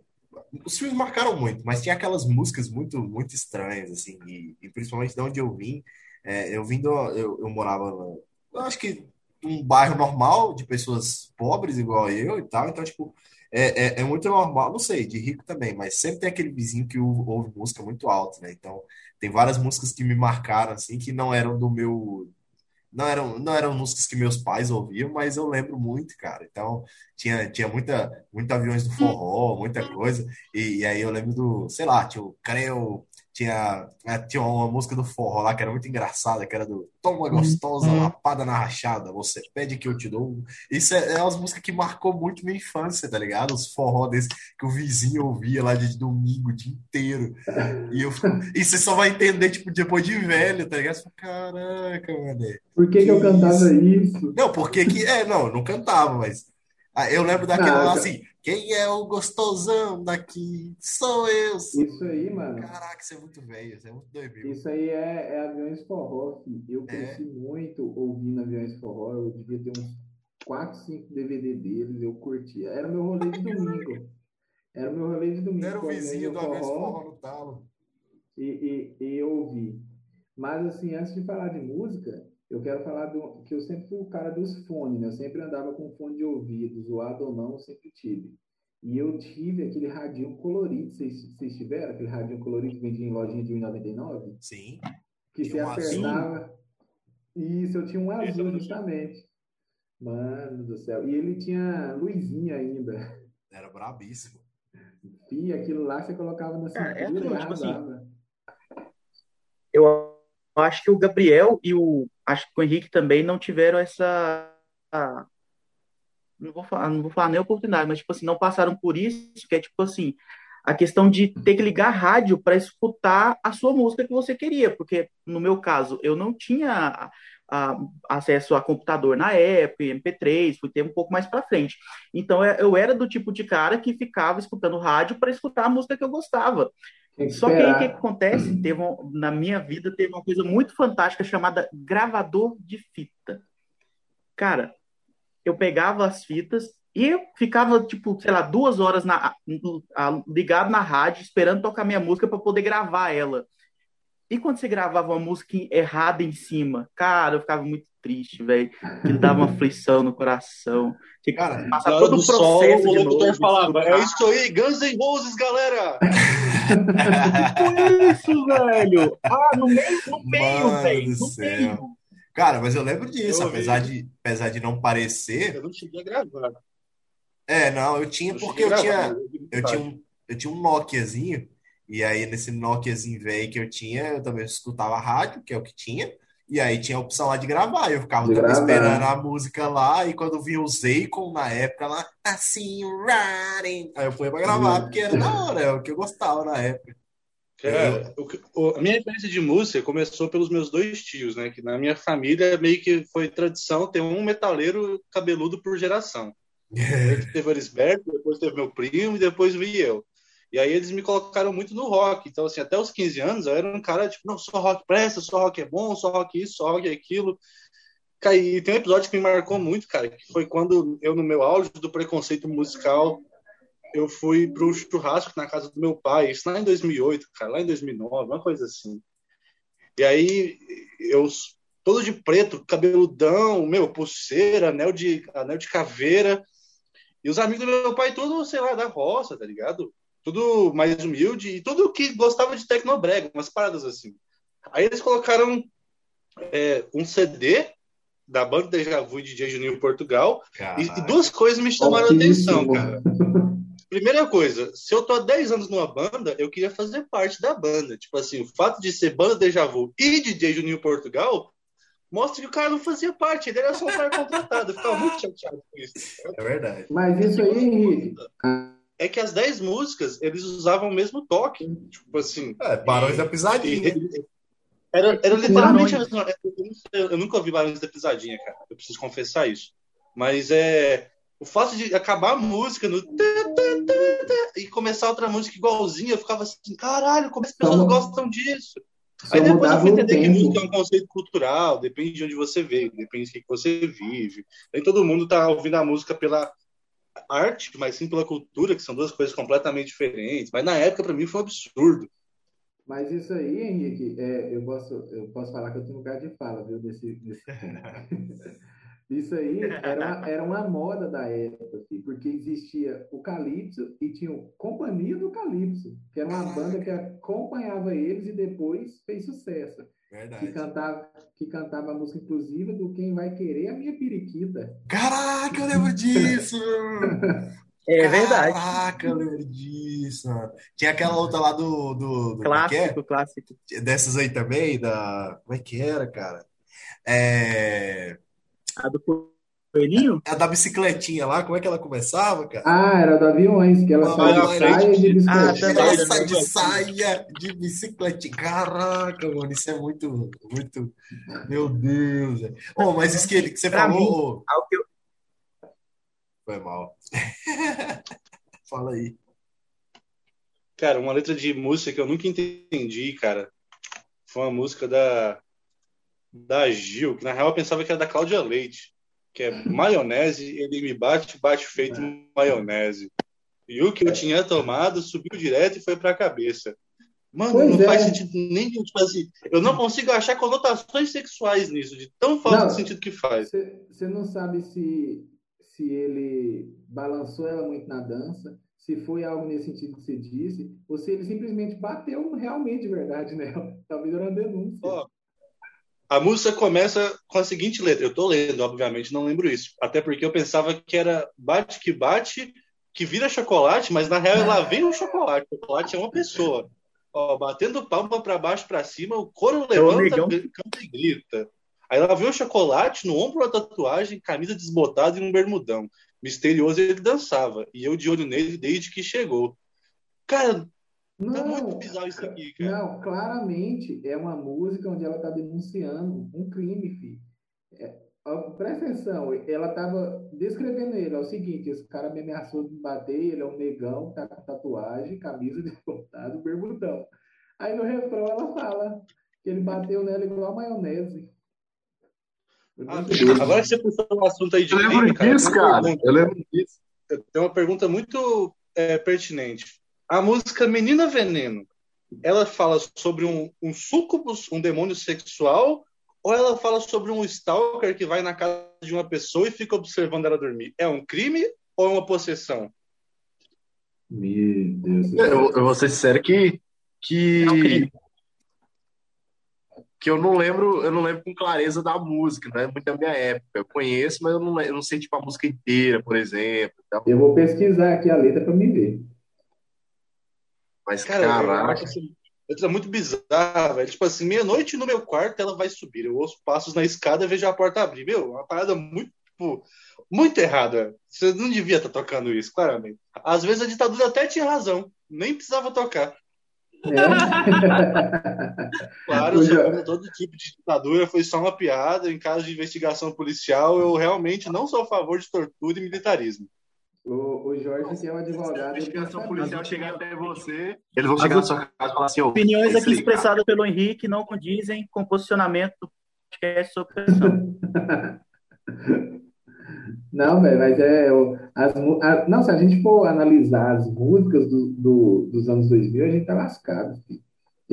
os filmes marcaram muito, mas tinha aquelas músicas muito, muito estranhas, assim, e, e principalmente de onde eu vim. É, eu vim do. Eu, eu morava, no- eu acho que um bairro normal, de pessoas pobres, igual eu e tal, então, tipo. É, é, é muito normal, não sei, de rico também, mas sempre tem aquele vizinho que ou- ouve música muito alta, né? Então, tem várias músicas que me marcaram, assim, que não eram do meu, não eram, não eram músicas que meus pais ouviam, mas eu lembro muito, cara. Então, tinha, tinha muita, muita aviões do forró, muita coisa. E, e aí eu lembro do, sei lá, tinha o Creu, tinha, é, tinha uma música do forró lá que era muito engraçada, que era do Toma gostosa, lapada na rachada, você pede que eu te dou. Isso é, é umas músicas que marcou muito minha infância, tá ligado? Os forró desse que o vizinho ouvia lá de domingo o dia inteiro. E, eu, e você só vai entender, tipo, depois de velho, tá ligado? Você fala, Caraca, mano. Por que, que eu Que cantava isso? Não, porque que. É, não, eu não cantava, mas. Ah, eu lembro daquele Não, lá eu- assim: quem é o gostosão daqui? Sou eu. Isso aí, mano. Caraca, isso é muito velho, isso é muito 2000. Isso aí é, é Aviões Forró, filho. Eu É. cresci muito ouvindo Aviões Forró. Eu devia ter uns 4, 5 DVD deles. Eu curtia. Era meu rolê de domingo. Era meu rolê de domingo. Era o vizinho do Aviões Forró no talo. e, e, e eu ouvi. Mas, assim, antes de falar de música, eu quero falar do, que eu sempre fui o cara dos fones, né? Eu sempre andava com fone de ouvido, zoado ou não, eu sempre tive. E eu tive aquele radinho colorido. Vocês, vocês tiveram aquele radinho colorido que vendia em lojinha de R$1,99? Sim. que você um azul? Isso, eu tinha um azul, justamente. Mano do céu. E ele tinha luzinha ainda. Era brabíssimo. E aquilo lá você colocava na é cintura e aquilo, tipo assim, arrasava. Eu acho que o Gabriel e o acho que o Henrique também não tiveram essa a- não vou falar, não vou falar nem oportunidade, mas tipo assim, não passaram por isso, que é tipo assim, a questão de ter que ligar a rádio para escutar a sua música que você queria, porque no meu caso, eu não tinha a- acesso a computador na época, MP3, fui ter um pouco mais para frente. Então eu eu era do tipo de cara que ficava escutando rádio para escutar a música que eu gostava. Que Só que aí o que esperar. acontece? Teve um- na minha vida teve uma coisa muito fantástica chamada gravador de fita. Cara, eu pegava as fitas e eu ficava, tipo, sei lá, duas horas na, a- ligado na rádio, esperando tocar minha música para poder gravar ela. E quando você gravava uma música errada em cima, cara, eu ficava muito triste, velho. Que dava uma aflição no coração. Tinha que Cara, passar todo do o sol, processo o de novo. falava: escutar. É isso aí, Guns N' Roses, galera! Tipo isso, velho. Ah, no meio, no meio, Mano velho. No céu. meio. Cara, mas eu lembro disso, Eu apesar de, apesar de não parecer. Eu não cheguei a gravar. É, não, eu tinha Eu porque eu tinha. gravar, muito Eu tinha um, eu tinha um Nokiazinho E aí, nesse Nokiazinho velho que eu tinha, eu também escutava rádio, que é o que tinha. E aí tinha a opção lá de gravar. Eu ficava De também gravar. esperando a música lá. E quando vinha o Zaycon na época lá, assim, riding. Aí eu fui pra gravar, Uhum. porque era da hora, é o que eu gostava na época. Cara, o que- o- a minha referência de música começou pelos meus dois tios, né? Que na minha família meio que foi tradição ter um metaleiro cabeludo por geração. Primeiro teve o Erisberto, depois teve meu primo e depois vi eu. E aí eles me colocaram muito no rock. Então, assim, até os 15 anos eu era um cara, tipo, não, só rock presta, só rock é bom, só rock isso, só rock aquilo. Cara, E tem um episódio que me marcou muito, cara, que foi quando eu, no meu auge do preconceito musical, eu fui pro churrasco na casa do meu pai, isso lá em 2008, cara, lá em 2009, uma coisa assim. E aí, eu todo de preto, cabeludão, meu, pulseira, anel de, anel de caveira. E os amigos do meu pai, tudo, sei lá, da roça, tá ligado? Tudo mais humilde e tudo que gostava de tecnobrega, umas paradas assim. Aí eles colocaram é, um CD da banda Deja Vu e DJ Juninho Portugal e, e duas coisas me chamaram a atenção, cara. Primeira coisa, se eu tô há 10 anos numa banda, eu queria fazer parte da banda. Tipo assim, o fato de ser banda Deja Vu e DJ Juninho Portugal mostra que o cara não fazia parte, ele era só um cara contratado. Eu ficava muito chateado com isso. É verdade. Mas isso aí, Henrique, É que as 10 músicas, eles usavam o mesmo toque. Tipo assim. É, Barões da Pisadinha. e- Era, era literalmente. Eu, eu nunca ouvi Barões da Pisadinha, cara. Eu preciso confessar isso. Mas é. O fato de acabar a música no. E começar outra música igualzinha, eu ficava assim, caralho, como as pessoas Só- gostam disso? só Aí depois eu fui entender que música é um conceito cultural, depende de onde você veio, depende do que você vive. Nem todo mundo tá ouvindo a música pela arte, mas sim pela cultura, que são duas coisas completamente diferentes. Mas na época, pra mim, foi um absurdo. Mas isso aí, Henrique, é, eu, posso, eu posso falar que eu tenho lugar de fala, viu, desse, desse Isso aí era uma, era uma moda da época, assim, porque existia o Calypso e tinha o Companhia do Calypso, que era uma banda que acompanhava eles e depois fez sucesso. Que Verdade. cantava, que cantava a música inclusiva do Quem Vai Querer a Minha Periquita. Caraca, eu lembro disso! É verdade. Caraca, eu lembro disso. mano. Tinha aquela outra lá do, do, do como é que é? Clássico, clássico. Dessas aí também, da. Como é que era, cara? É. A do Coelhinho? A da bicicletinha lá, como é que ela começava, cara? Ah, era do Aviões, que ela Ah, sai na de saia de Ah, bicicleta. também. Ela sai de saia de bicicletinha. Caraca, mano, isso é muito, muito. Meu Deus. velho. Oh, mas isso que, que você Pra falou. Algo que eu- Foi mal. Fala aí. Cara, uma letra de música que eu nunca entendi, cara, foi uma música da, da Gil, que na real eu pensava que era da Cláudia Leite, que é maionese, ele me bate, bate feito maionese. E o que eu tinha tomado subiu direto e foi pra cabeça. Mano, Pois não é. faz sentido nenhum. Tipo assim, eu não consigo achar conotações sexuais nisso, de tão falta de sentido que faz. Você não sabe se, se ele balançou ela muito na dança, se foi algo nesse sentido que você disse, ou se ele simplesmente bateu realmente de verdade nela. Talvez era uma denúncia. Ó, A música começa com a seguinte letra. Eu tô lendo, obviamente, não lembro isso. Até porque eu pensava que era bate que bate, que vira chocolate, mas na real lá vem um chocolate. O chocolate é uma pessoa. Ó, batendo palma para baixo para cima, o couro É levanta, canta e grita. Aí lá vem o chocolate no ombro da tatuagem, camisa desbotada e um bermudão. Misterioso ele dançava. E eu de olho nele desde que chegou. Cara, tá muito Não, bizarro isso aqui, cara. não, claramente é uma música onde ela está denunciando um crime, filho. É, ó, presta atenção, ela estava descrevendo ele, é o seguinte, esse cara me ameaçou de me bater, ele é um negão, tá com tatuagem, camisa desbotada, bermudão. Aí no refrão ela fala que ele bateu nela igual a maionese. Ah, agora que você puxou o assunto aí de Eu lembro crime, cara, disso, eu tenho uma cara. pergunta. Eu lembro disso. Tenho uma pergunta muito é, pertinente. A música Menina Veneno, ela fala sobre um, um súcubus, um demônio sexual, ou ela fala sobre um stalker que vai na casa de uma pessoa e fica observando ela dormir? É um crime ou é uma possessão? Meu Deus do Eu, céu. eu vou ser sincero que, que, É um crime. Que eu não lembro, eu não lembro com clareza da música, não é muito da minha época. Eu conheço, mas eu não, eu não sei tipo a música inteira, por exemplo. Então, Eu vou pesquisar aqui a letra para me ver. Mas, Cara, eu caraca. acho assim, letra muito bizarra, velho. Tipo assim, meia-noite no meu quarto ela vai subir. Eu ouço passos na escada e vejo a porta abrir. Meu, uma parada muito, tipo, muito errada. Você não devia estar tocando isso, claramente. Às vezes a ditadura até tinha razão. Nem precisava tocar. É. Claro, eu todo tipo de ditadura, foi só uma piada. Em caso de investigação policial, eu realmente não sou a favor de tortura e militarismo. O, o Jorge, que é o Se a advogado. ele investigação policial chegar até você, eles vão chegar na sua casa e falar assim: Opiniões aqui expressadas pelo Henrique não condizem com o posicionamento do podcast sobre opressão. Não, velho, mas é. As, a- não, se a gente for analisar as músicas do, do- dos anos 2000, a gente tá lascado. filho.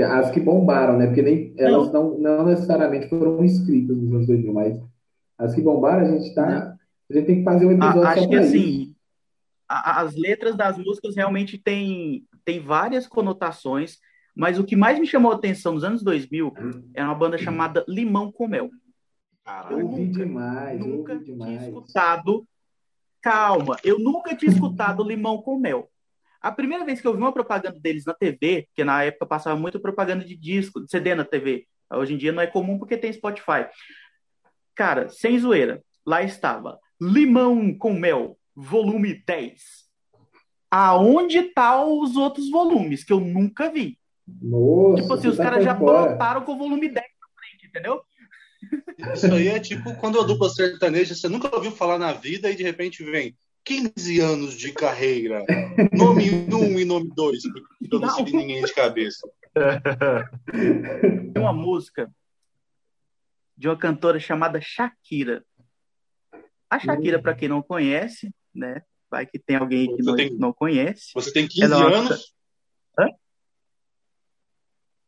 As que bombaram, né? Porque nem, elas não, não necessariamente foram escritas nos anos 2000, mas as que bombaram, a gente tá. A gente tem que fazer um episódio A- só acho que isso. assim, a- a- as letras das músicas realmente têm tem várias conotações, mas o que mais me chamou a atenção nos anos 2000 é uma banda chamada Limão com Mel. Eu nunca- demais, nunca tinha escutado. Calma, eu nunca tinha escutado Limão com Mel. A primeira vez que eu vi uma propaganda deles na TV, porque na época passava muito propaganda de disco, de CD na TV. Hoje em dia não é comum porque tem Spotify. Cara, sem zoeira, lá estava Limão com Mel, volume 10. Aonde tá os outros volumes que eu nunca vi? Nossa, Tipo assim, os tá caras já fora. brotaram com o volume 10 na frente, entendeu? Isso aí é tipo quando a dupla sertaneja você nunca ouviu falar na vida e de repente vem 15 anos de carreira, nome 1 e nome 2, porque eu não Não. sei ninguém de cabeça. Tem uma música de uma cantora chamada Shakira. A Shakira, para quem não conhece, né? Vai que tem alguém que não, tem- não conhece. Você tem 15 Ela- anos,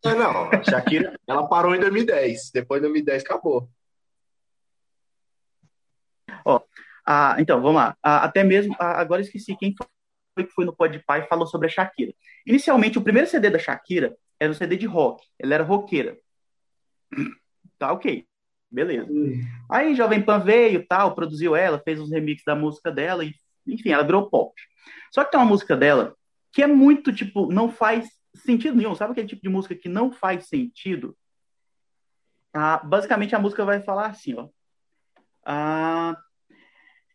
Não, não, a Shakira, ela parou em 2010. Depois de 2010 acabou. Ah, então, vamos lá. Ah, até mesmo, ah, agora esqueci quem foi que foi no Podpah e falou sobre a Shakira. Inicialmente, o primeiro CD da Shakira era um CD de rock. Ela era roqueira. Tá, ok. Beleza. Aí Jovem Pan veio, tal, produziu ela, fez os remixes da música dela e, enfim, ela virou pop. Só que tem uma música dela que é muito, tipo, não faz sentido nenhum. Sabe aquele tipo de música que não faz sentido? Ah, basicamente, a música vai falar assim, ó. Ah,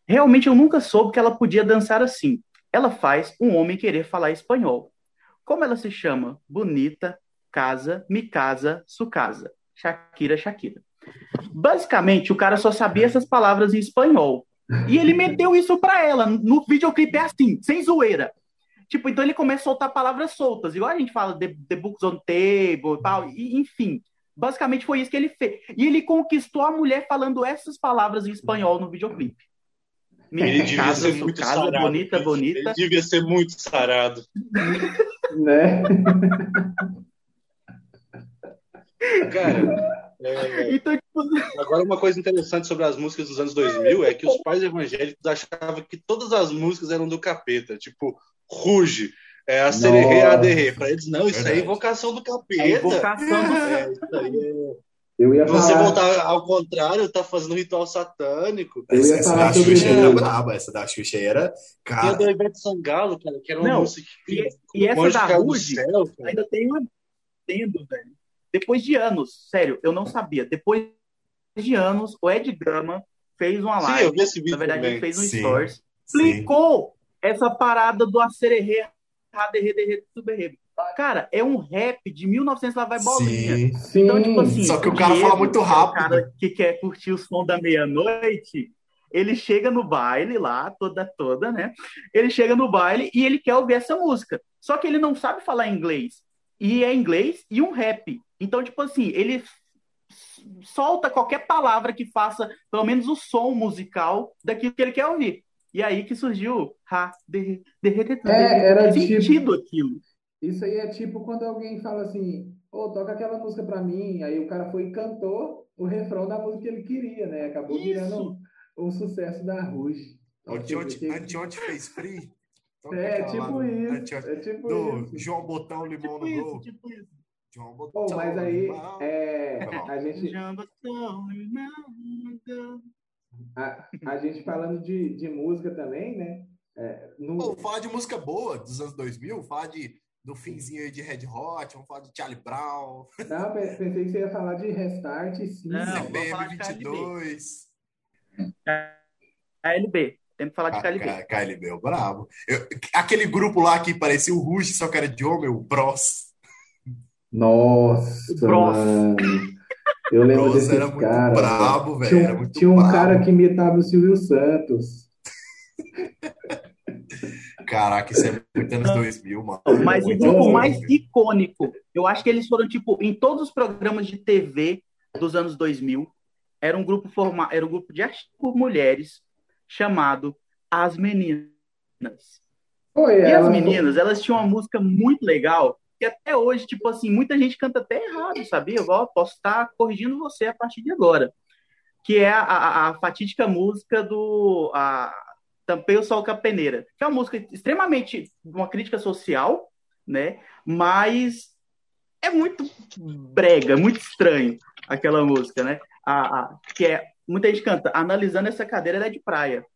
realmente, eu nunca soube que ela podia dançar assim. Ela faz um homem querer falar espanhol. Como ela se chama? Bonita, casa, me casa, su casa. Shakira, Shakira. Basicamente, o cara só sabia essas palavras em espanhol. E ele meteu isso pra ela. No videoclipe é assim, sem zoeira. Tipo, então ele começa a soltar palavras soltas. Igual a gente fala The, the Books on Table e tal. E, enfim, basicamente foi isso que ele fez. E ele conquistou a mulher falando essas palavras em espanhol no videoclipe. ele devia casa, ser sua muito casa, sarado. bonita, Ele- bonita. Ele devia ser muito sarado. né? Cara, é, Então, tipo, agora uma coisa interessante sobre as músicas dos anos 2000 é que os pais evangélicos achavam que todas as músicas eram do capeta, tipo Ruge, é, a Sererê, a. Pra eles, não, isso aí é Verdade. invocação do a capeta. invocação do É, isso aí é- Eu ia Você falar. voltar ao contrário, tá fazendo um ritual satânico. Eu Essa, ia essa falar da sobre Xuxa era braba, essa da Xuxa aí era. E a Cara, da Ivete Sangalo, cara, que era uma Não, música que e- e essa da Ruge, cara. ainda tem uma tendo, velho. Depois de anos, sério, eu não sabia. Depois de anos, o Ed Gama fez uma Sim, eu live. vi esse vídeo Na verdade, também. ele fez um Sim. stories. Explicou essa parada do acererê, raderê, derrê, tuberrê. Cara, é um rap de 1900 lá vai bolinha. Sim. Sim. Então, tipo assim, Só que o cara Diego, fala muito que é o rápido. cara que quer curtir o som da meia-noite, ele chega no baile lá, toda, toda, né? Ele chega no baile e ele quer ouvir essa música. Só que ele não sabe falar inglês. E é inglês e um rap. Então, tipo assim, ele solta qualquer palavra que faça pelo menos o som musical daquilo que ele quer ouvir. E aí que surgiu ha, de, de, de, de, É, era tipo- sentido aquilo. Isso aí é tipo quando alguém fala assim, ô, toca aquela música pra mim, aí o cara foi e cantou o refrão da música que ele queria, né? Acabou virando um, um sucesso da Ruge. Anteontem anteontem fez free. É tipo isso, anteontem- é tipo Do isso. João Botão Limão Tipo no isso, gol. tipo isso. João Botão Pô, mas aí, Limão. é, a gente, a, a gente falando de, de música também, né? É, no, Pô, falar de música boa dos anos 2000, falar de do finzinho aí de Red Hot, vamos falar de Charlie Brown, Não, pe- pensei que você ia falar de Restart, sim. Não, vou CPM falar de KLB. 22. KLB. Tem que falar de Ah, KLB. KLB, o brabo. Eu- aquele grupo lá que parecia o Rush, só que era de homem, o Bros. Nossa, Bros. Eu lembro Bros desses era muito caras, brabo, velho. Tinha, Era um- tinha um brabo. cara que imitava o Silvio Santos. Caraca, isso é muito anos 2000, mano. Mas o Muito grupo anos mais 2000. icônico, eu acho que eles foram, tipo, em todos os programas de TV dos anos 2000, era um grupo forma... era um grupo de artistas por mulheres chamado As Meninas. E as meninas, elas tinham uma música muito legal, que até hoje, tipo assim, muita gente canta até errado, sabia? Eu posso estar corrigindo você a partir de agora. Que é a, a, a fatídica música do a, Tampei o Sol com a Peneira, que é uma música extremamente uma crítica social, né? Mas é muito brega, muito estranho aquela música, né? A, a- que é muita gente canta, analisando essa cadeira ela é de praia.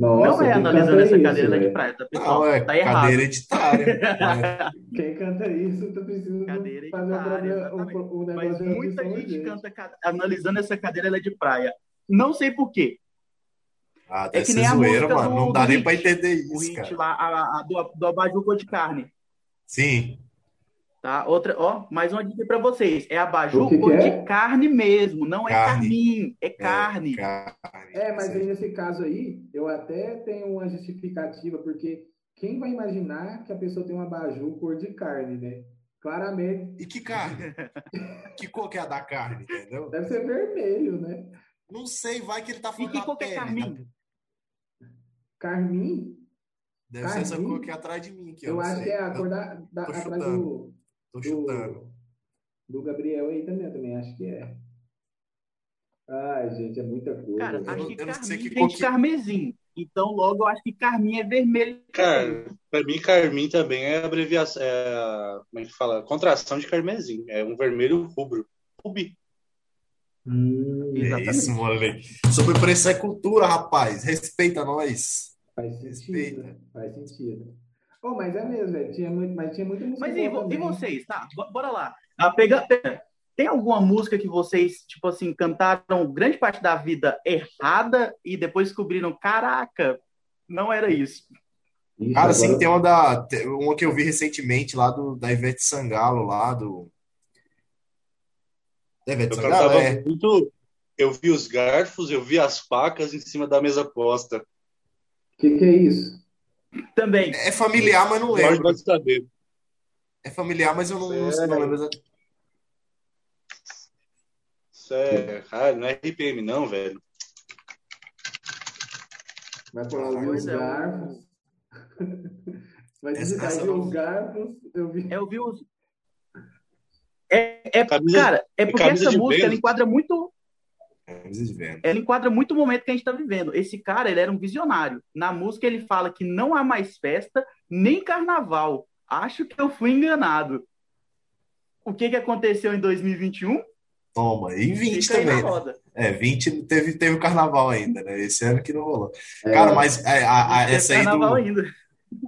Nossa, não é analisando essa isso, cadeira ela é de praia, tá, pessoal? Não, é tá errado. cadeira editária. né? Quem canta isso, tu precisa Cadeira fazer um, editária, problema- um, exatamente. um Mas muita gente canta ca- analisando essa cadeira ela é de praia. Não sei por quê. Ah, É que ser nem a zoeira, música mano. do- Não dá do nem Hit. pra entender O isso, hit cara. lá, a, a do, do abajur cor de carne. Sim. Tá? Outra, ó, mais uma dica pra vocês. É abajur que que cor é? de carne mesmo, não é Carne. carmim, é carne. Carne. É, mas aí nesse caso aí, eu até tenho uma justificativa, porque quem vai imaginar que a pessoa tem um abajur cor de carne, né? Claramente E que carne? que cor que é a da carne, entendeu? deve ser vermelho, né? Não sei, vai que ele tá E falando que da cor que é carmim? né? Carmim, Deve ser essa Carmim? cor aqui atrás de mim. Que eu eu acho sei. que é a Eu cor da, da- atrás do, Tô chutando. do, Gabriel aí também, eu também acho que é. Ai, gente, é muita coisa. Cara, acho que carmim que de que- carmesim. Então, logo, eu acho que carmim é vermelho. Cara, pra mim, carmim também é abreviação. É, como é que fala? Contração de carmesim. É um vermelho rubro. Rubi. Hum, É isso, moleque. Sobre preço é cultura, rapaz. Respeita nós. faz sentido. Respeita. Faz sentido. Oh, mas é mesmo, velho. Tinha muito, mas tinha muita música Mas e, vo- e vocês, tá? Bo- Bora lá. Ah, pega, pega- Tem alguma música que vocês, tipo assim, cantaram grande parte da vida errada e depois descobriram, caraca, não era isso. Ixi, Cara, agora- assim, tem uma, da, uma que eu vi recentemente lá do, da Ivete Sangalo, lá do. Da Ivete Eu Sangalo? É. muito. Eu vi os garfos, eu vi as facas em cima da mesa posta. que que é isso? Também. É familiar, mas não lembro. pode saber. É familiar, mas eu não, não, Sério? não lembro. exa- Isso é. Cara, não é RPM, não, velho. Vai falar os é, garfos. Vai digitar ouvir não- os garfos. Eu vi. Eu vi os. É, é, Camisa- cara, é porque essa música ela enquadra muito, É, ela enquadra muito o momento que a gente está vivendo. Esse cara, ele era um visionário. Na música ele fala que não há mais festa nem carnaval. Acho que eu fui enganado. O que que aconteceu em 2021? Toma, e 20 Fica também. né? É, 20 teve, teve o carnaval ainda, né? Esse ano que não rolou. É, Cara, mas é, a, a- Teve essa aí carnaval do, ainda.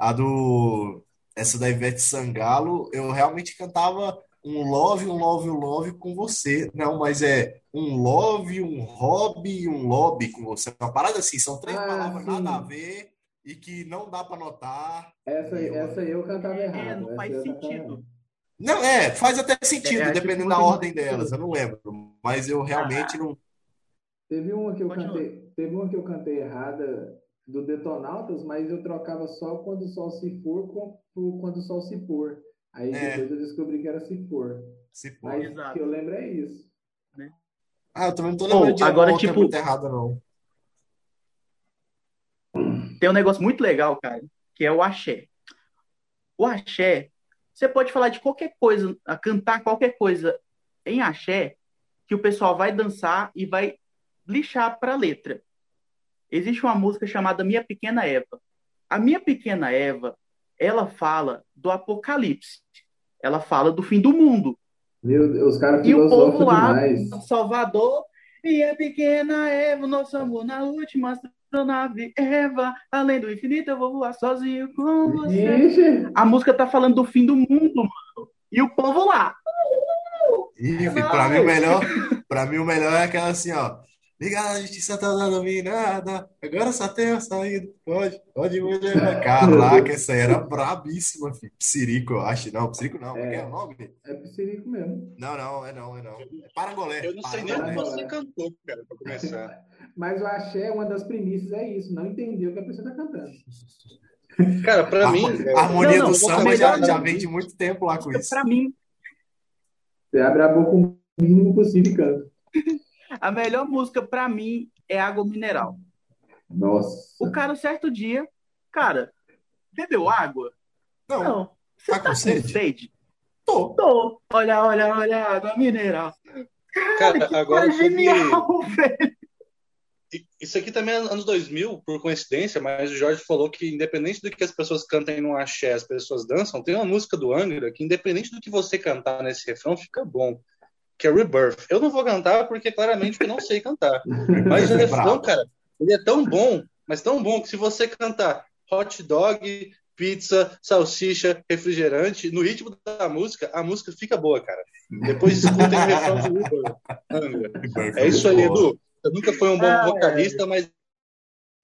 a do. Essa da Ivete Sangalo, eu realmente cantava um love, um love, um love com você. Não, mas é um love, um hobby, um lobby com você. Uma parada assim, são três Ah, palavras sim. nada a ver e que não dá pra notar. essa, aí- essa aí eu cantava É, errado. não essa faz eu sentido. Não, é, faz até sentido, É, é, dependendo tipo, da ordem delas, eu não lembro. Mas eu realmente não. Teve uma que eu Continua. cantei, teve uma que eu cantei errada do Detonautas, mas eu trocava só quando o sol se for com quando o sol se pôr. Aí É. depois eu descobri que era se for. Se for. Mas Exato. que eu lembro é isso. Ah, eu também não tô Bom, lembrando de agora, outra tipo- muito errada, não. Tem um negócio muito legal, cara, que é o axé. O axé, você pode falar de qualquer coisa, cantar qualquer coisa em axé, que o pessoal vai dançar e vai lixar para a letra. Existe uma música chamada Minha Pequena Eva. A Minha Pequena Eva, ela fala do apocalipse. Ela fala do fim do mundo. Meu Deus, os caras E o povo lá, demais. Salvador, minha pequena Eva, nosso amor na última astronave Eva, além do infinito eu vou voar sozinho com você. Ixi, A música tá falando do fim do mundo, mano. E o povo lá. Filho, pra mim o melhor, pra mim o melhor é aquela assim, ó. Liga, a justiça tá dominada. Agora só tem a saída. Pode, pode me levar. Caraca, essa era brabíssima, filho. Psirico, eu acho. Não, Psirico não. É que é o nome? é psirico mesmo. Não, não, é não, é não. É Parangolé. Eu não sei nem o que você cantou, cara, pra começar. Mas o axé, uma das premissas é isso, não entender o que a pessoa está cantando. Cara, pra A mim. a harmonia Não, não, do vou samba já, já vem de muito tempo lá com isso. Pra mim, Você abre a boca o mínimo possível e canta. A melhor música pra mim é Água Mineral. Nossa. O cara, certo dia, cara, bebeu água? Não, Não. Você Tá tá com com sede? sede? tô. Tô. Olha, olha, olha, água mineral. Cara, que agora cara genial, velho. E- Isso aqui também é anos 2000, por coincidência, mas o Jorge falou que, independente do que as pessoas cantem no axé, as pessoas dançam, tem uma música do Angra que, independente do que você cantar nesse refrão, fica bom, que é Rebirth. Eu não vou cantar porque, claramente, eu não sei cantar. Mas o refrão, Bravo. cara, ele é tão bom, mas tão bom que se você cantar hot dog, pizza, salsicha, refrigerante, no ritmo da música, a música fica boa, cara. Depois escutem o refrão do Rebirth. Angra. É isso aí, Edu. Você nunca foi um bom Ah, é. vocalista, mas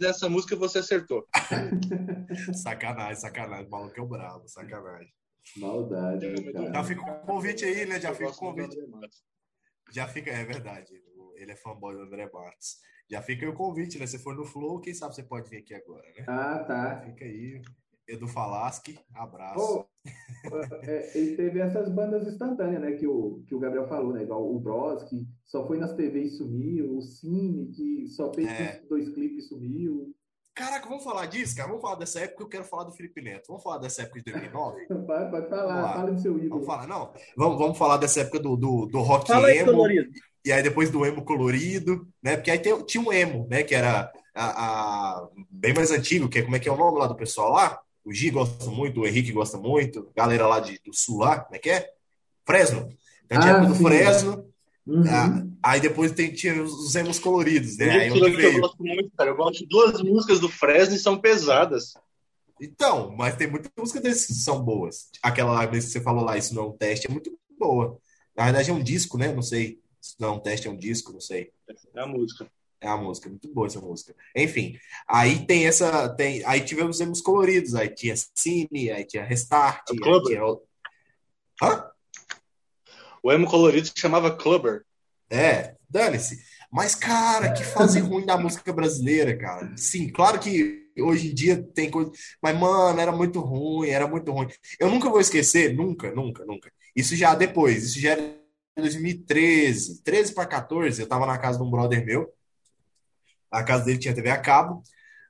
nessa música você acertou. Sacanagem, sacanagem. O maluco é o brabo, sacanagem. Maldade, né, Já cara. fica o convite aí, né? Já fica o convite. Já fica, é verdade. Ele é fanboy do André Matos. Já fica aí o convite, né? Você for no Flow, quem sabe você pode vir aqui agora, né? Ah, tá. Fica aí. Edu Falaschi, abraço. Pô, é, ele teve essas bandas instantâneas, né? Que o, que o Gabriel falou, né? Igual o Bros, que só foi nas TVs e sumiu, o Cine, que só fez É. dois clipes e sumiu. Caraca, vamos falar disso, cara? Vamos falar dessa época, eu quero falar do Felipe Neto. Vamos falar dessa época de 2009? Pode, pode falar, fala do seu ídolo. Vamos falar, não? Vamos, vamos falar dessa época do, do, do rock Fala emo, colorido. e aí depois do emo colorido, né? Porque aí tem- tinha um emo, né? Que era a, a- bem mais antigo, que é como é que é o nome lá do pessoal lá? O Gi gosta muito, o Henrique gosta muito, galera lá de, do sul lá, como é que é? Fresno. Então tinha Ah, época do sim. Fresno, Uhum. ah, aí depois tem, tinha os, os emos coloridos, né? Aí onde que eu veio. gosto muito, cara. Eu gosto de duas músicas do Fresno e são pesadas. Então, mas tem muita música desses que são boas. Aquela lá que você falou lá, isso não é um teste, é muito boa. Na verdade é um disco, né? Não sei. Isso não é um teste, é um disco, não sei. É a música. É uma música, muito boa essa música. Enfim, aí tem essa. Tem, aí tivemos emos coloridos, aí tinha Cine, aí tinha Restart, É aí tinha. Hã? O emo colorido se chamava Clubber. É, dane-se. Mas, cara, que fase ruim da música brasileira, cara. Sim, claro que hoje em dia tem coisa. Mas, mano, era muito ruim, era muito ruim. Eu nunca vou esquecer, nunca, nunca, nunca. Isso já depois, isso já era em 2013, 13 para 14, eu tava na casa de um brother meu. A casa dele tinha TV a cabo.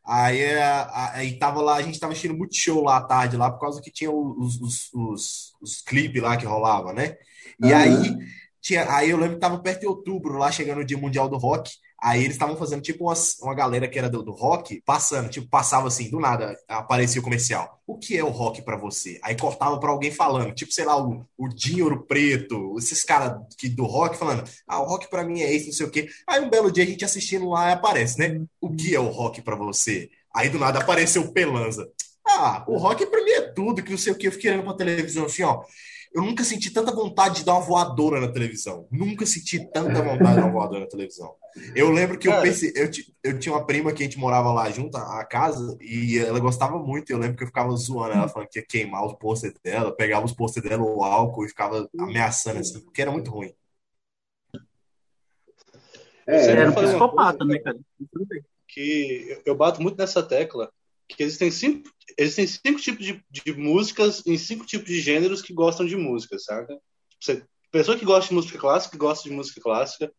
Aí, é, a- aí tava lá, a gente tava assistindo muito show lá à tarde, lá, por causa que tinha os, os, os, os clipes lá que rolava, né? E Aham. aí, tinha, aí eu lembro que tava perto de outubro, lá chegando o Dia Mundial do Rock. Aí eles estavam fazendo tipo umas- uma galera que era do, do rock, passando, tipo, passava assim, do nada, aparecia o comercial. O que é o rock pra você? Aí cortava pra alguém falando, tipo, sei lá, o, o Dinho Ouro Preto, esses caras que do rock falando, ah, o rock pra mim é isso, não sei o quê. Aí um belo dia a gente assistindo lá aparece, né? O que é o rock pra você? Aí do nada apareceu o Pelanza. Ah, o rock pra mim é tudo, que não sei o quê. Eu fiquei olhando pra televisão assim, ó. Eu nunca senti tanta vontade de dar uma voadora na televisão. Nunca senti tanta vontade de dar uma voadora na televisão. Eu lembro que eu pensei, eu, eu tinha uma prima que a gente morava lá junto, a casa, e ela gostava muito. Eu lembro que eu ficava zoando ela, falando que ia queimar os pôster dela, pegava os pôster dela, o álcool, e ficava ameaçando assim, porque era muito ruim. É, Você Era um psicopata, né, cara? Que eu- eu bato muito nessa tecla que existem cinco, existem cinco tipos de, de músicas em cinco tipos de gêneros que gostam de música, saca? Você, pessoa que gosta de música clássica, gosta de música clássica,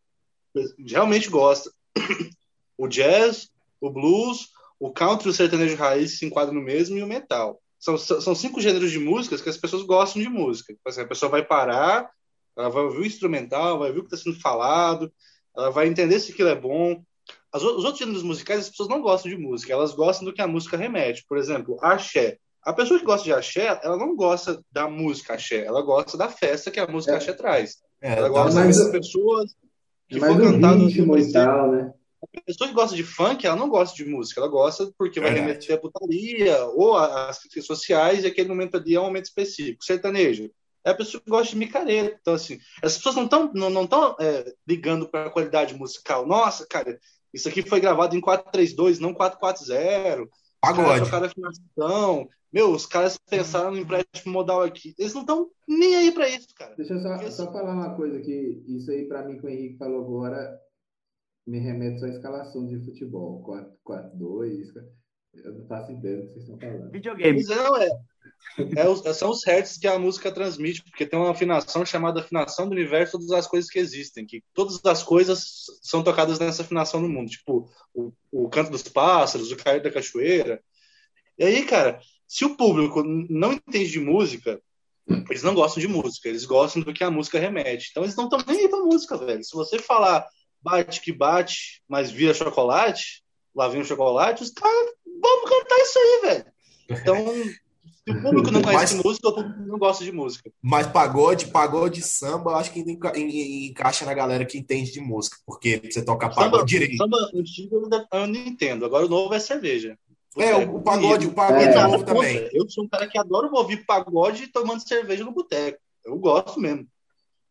realmente gosta. O jazz, o blues, o country o sertanejo raiz se enquadram no mesmo e o metal. São, são cinco gêneros de músicas que as pessoas gostam de música. Assim, a pessoa vai parar, ela vai ouvir o instrumental, vai ouvir o que está sendo falado, ela vai entender se aquilo é bom. As os outros gêneros musicais, as pessoas não gostam de música, elas gostam do que a música remete. Por exemplo, axé. A pessoa que gosta de axé, ela não gosta da música axé, ela gosta da festa que a música É. axé traz. É, Ela então, gosta mas- das pessoas que Mas for o cantado ritmo e tal, né? a pessoa que gosta de funk, ela não gosta de música, ela gosta porque vai Verdade. remeter a putaria ou as críticas sociais, e aquele momento ali é um momento específico. Sertanejo é a pessoa que gosta de micareta. Então, assim, as pessoas não estão não, não tão, é, ligando para a qualidade musical. Nossa, cara, isso aqui foi gravado em 432, não 440. Os caras. Meu, os caras pensaram no empréstimo modal aqui. Eles não estão nem aí para isso, cara. Deixa eu só, Porque, só falar uma coisa que isso aí para mim que o Henrique falou agora me remete só à escalação de futebol. 4-4-2. Eu não faço ideia do que vocês estão falando. Videogame. Mas não, é, é são os hertz que a música transmite, porque tem uma afinação chamada afinação do universo, todas as coisas que existem, que todas as coisas são tocadas nessa afinação no mundo, tipo o, o canto dos pássaros, o cair da cachoeira. E aí, cara, se o público não entende de música, eles não gostam de música, eles gostam do que a música remete. Então eles não estão nem aí pra música, velho. Se você falar bate que bate, mas vira chocolate, lá vem o chocolate, os caras vão cantar isso aí, velho. Então, se o público não conhece Mas- música, o público não gosta de música. Mas pagode, pagode samba, acho que enca- encaixa na galera que entende de música, porque você toca Samba, pagode direito. samba antigo eu não entendo. Agora o novo é cerveja. É, o, o pagode, o pagode É. novo Nada também. Eu sou um cara que adora ouvir pagode tomando cerveja no boteco. Eu gosto mesmo.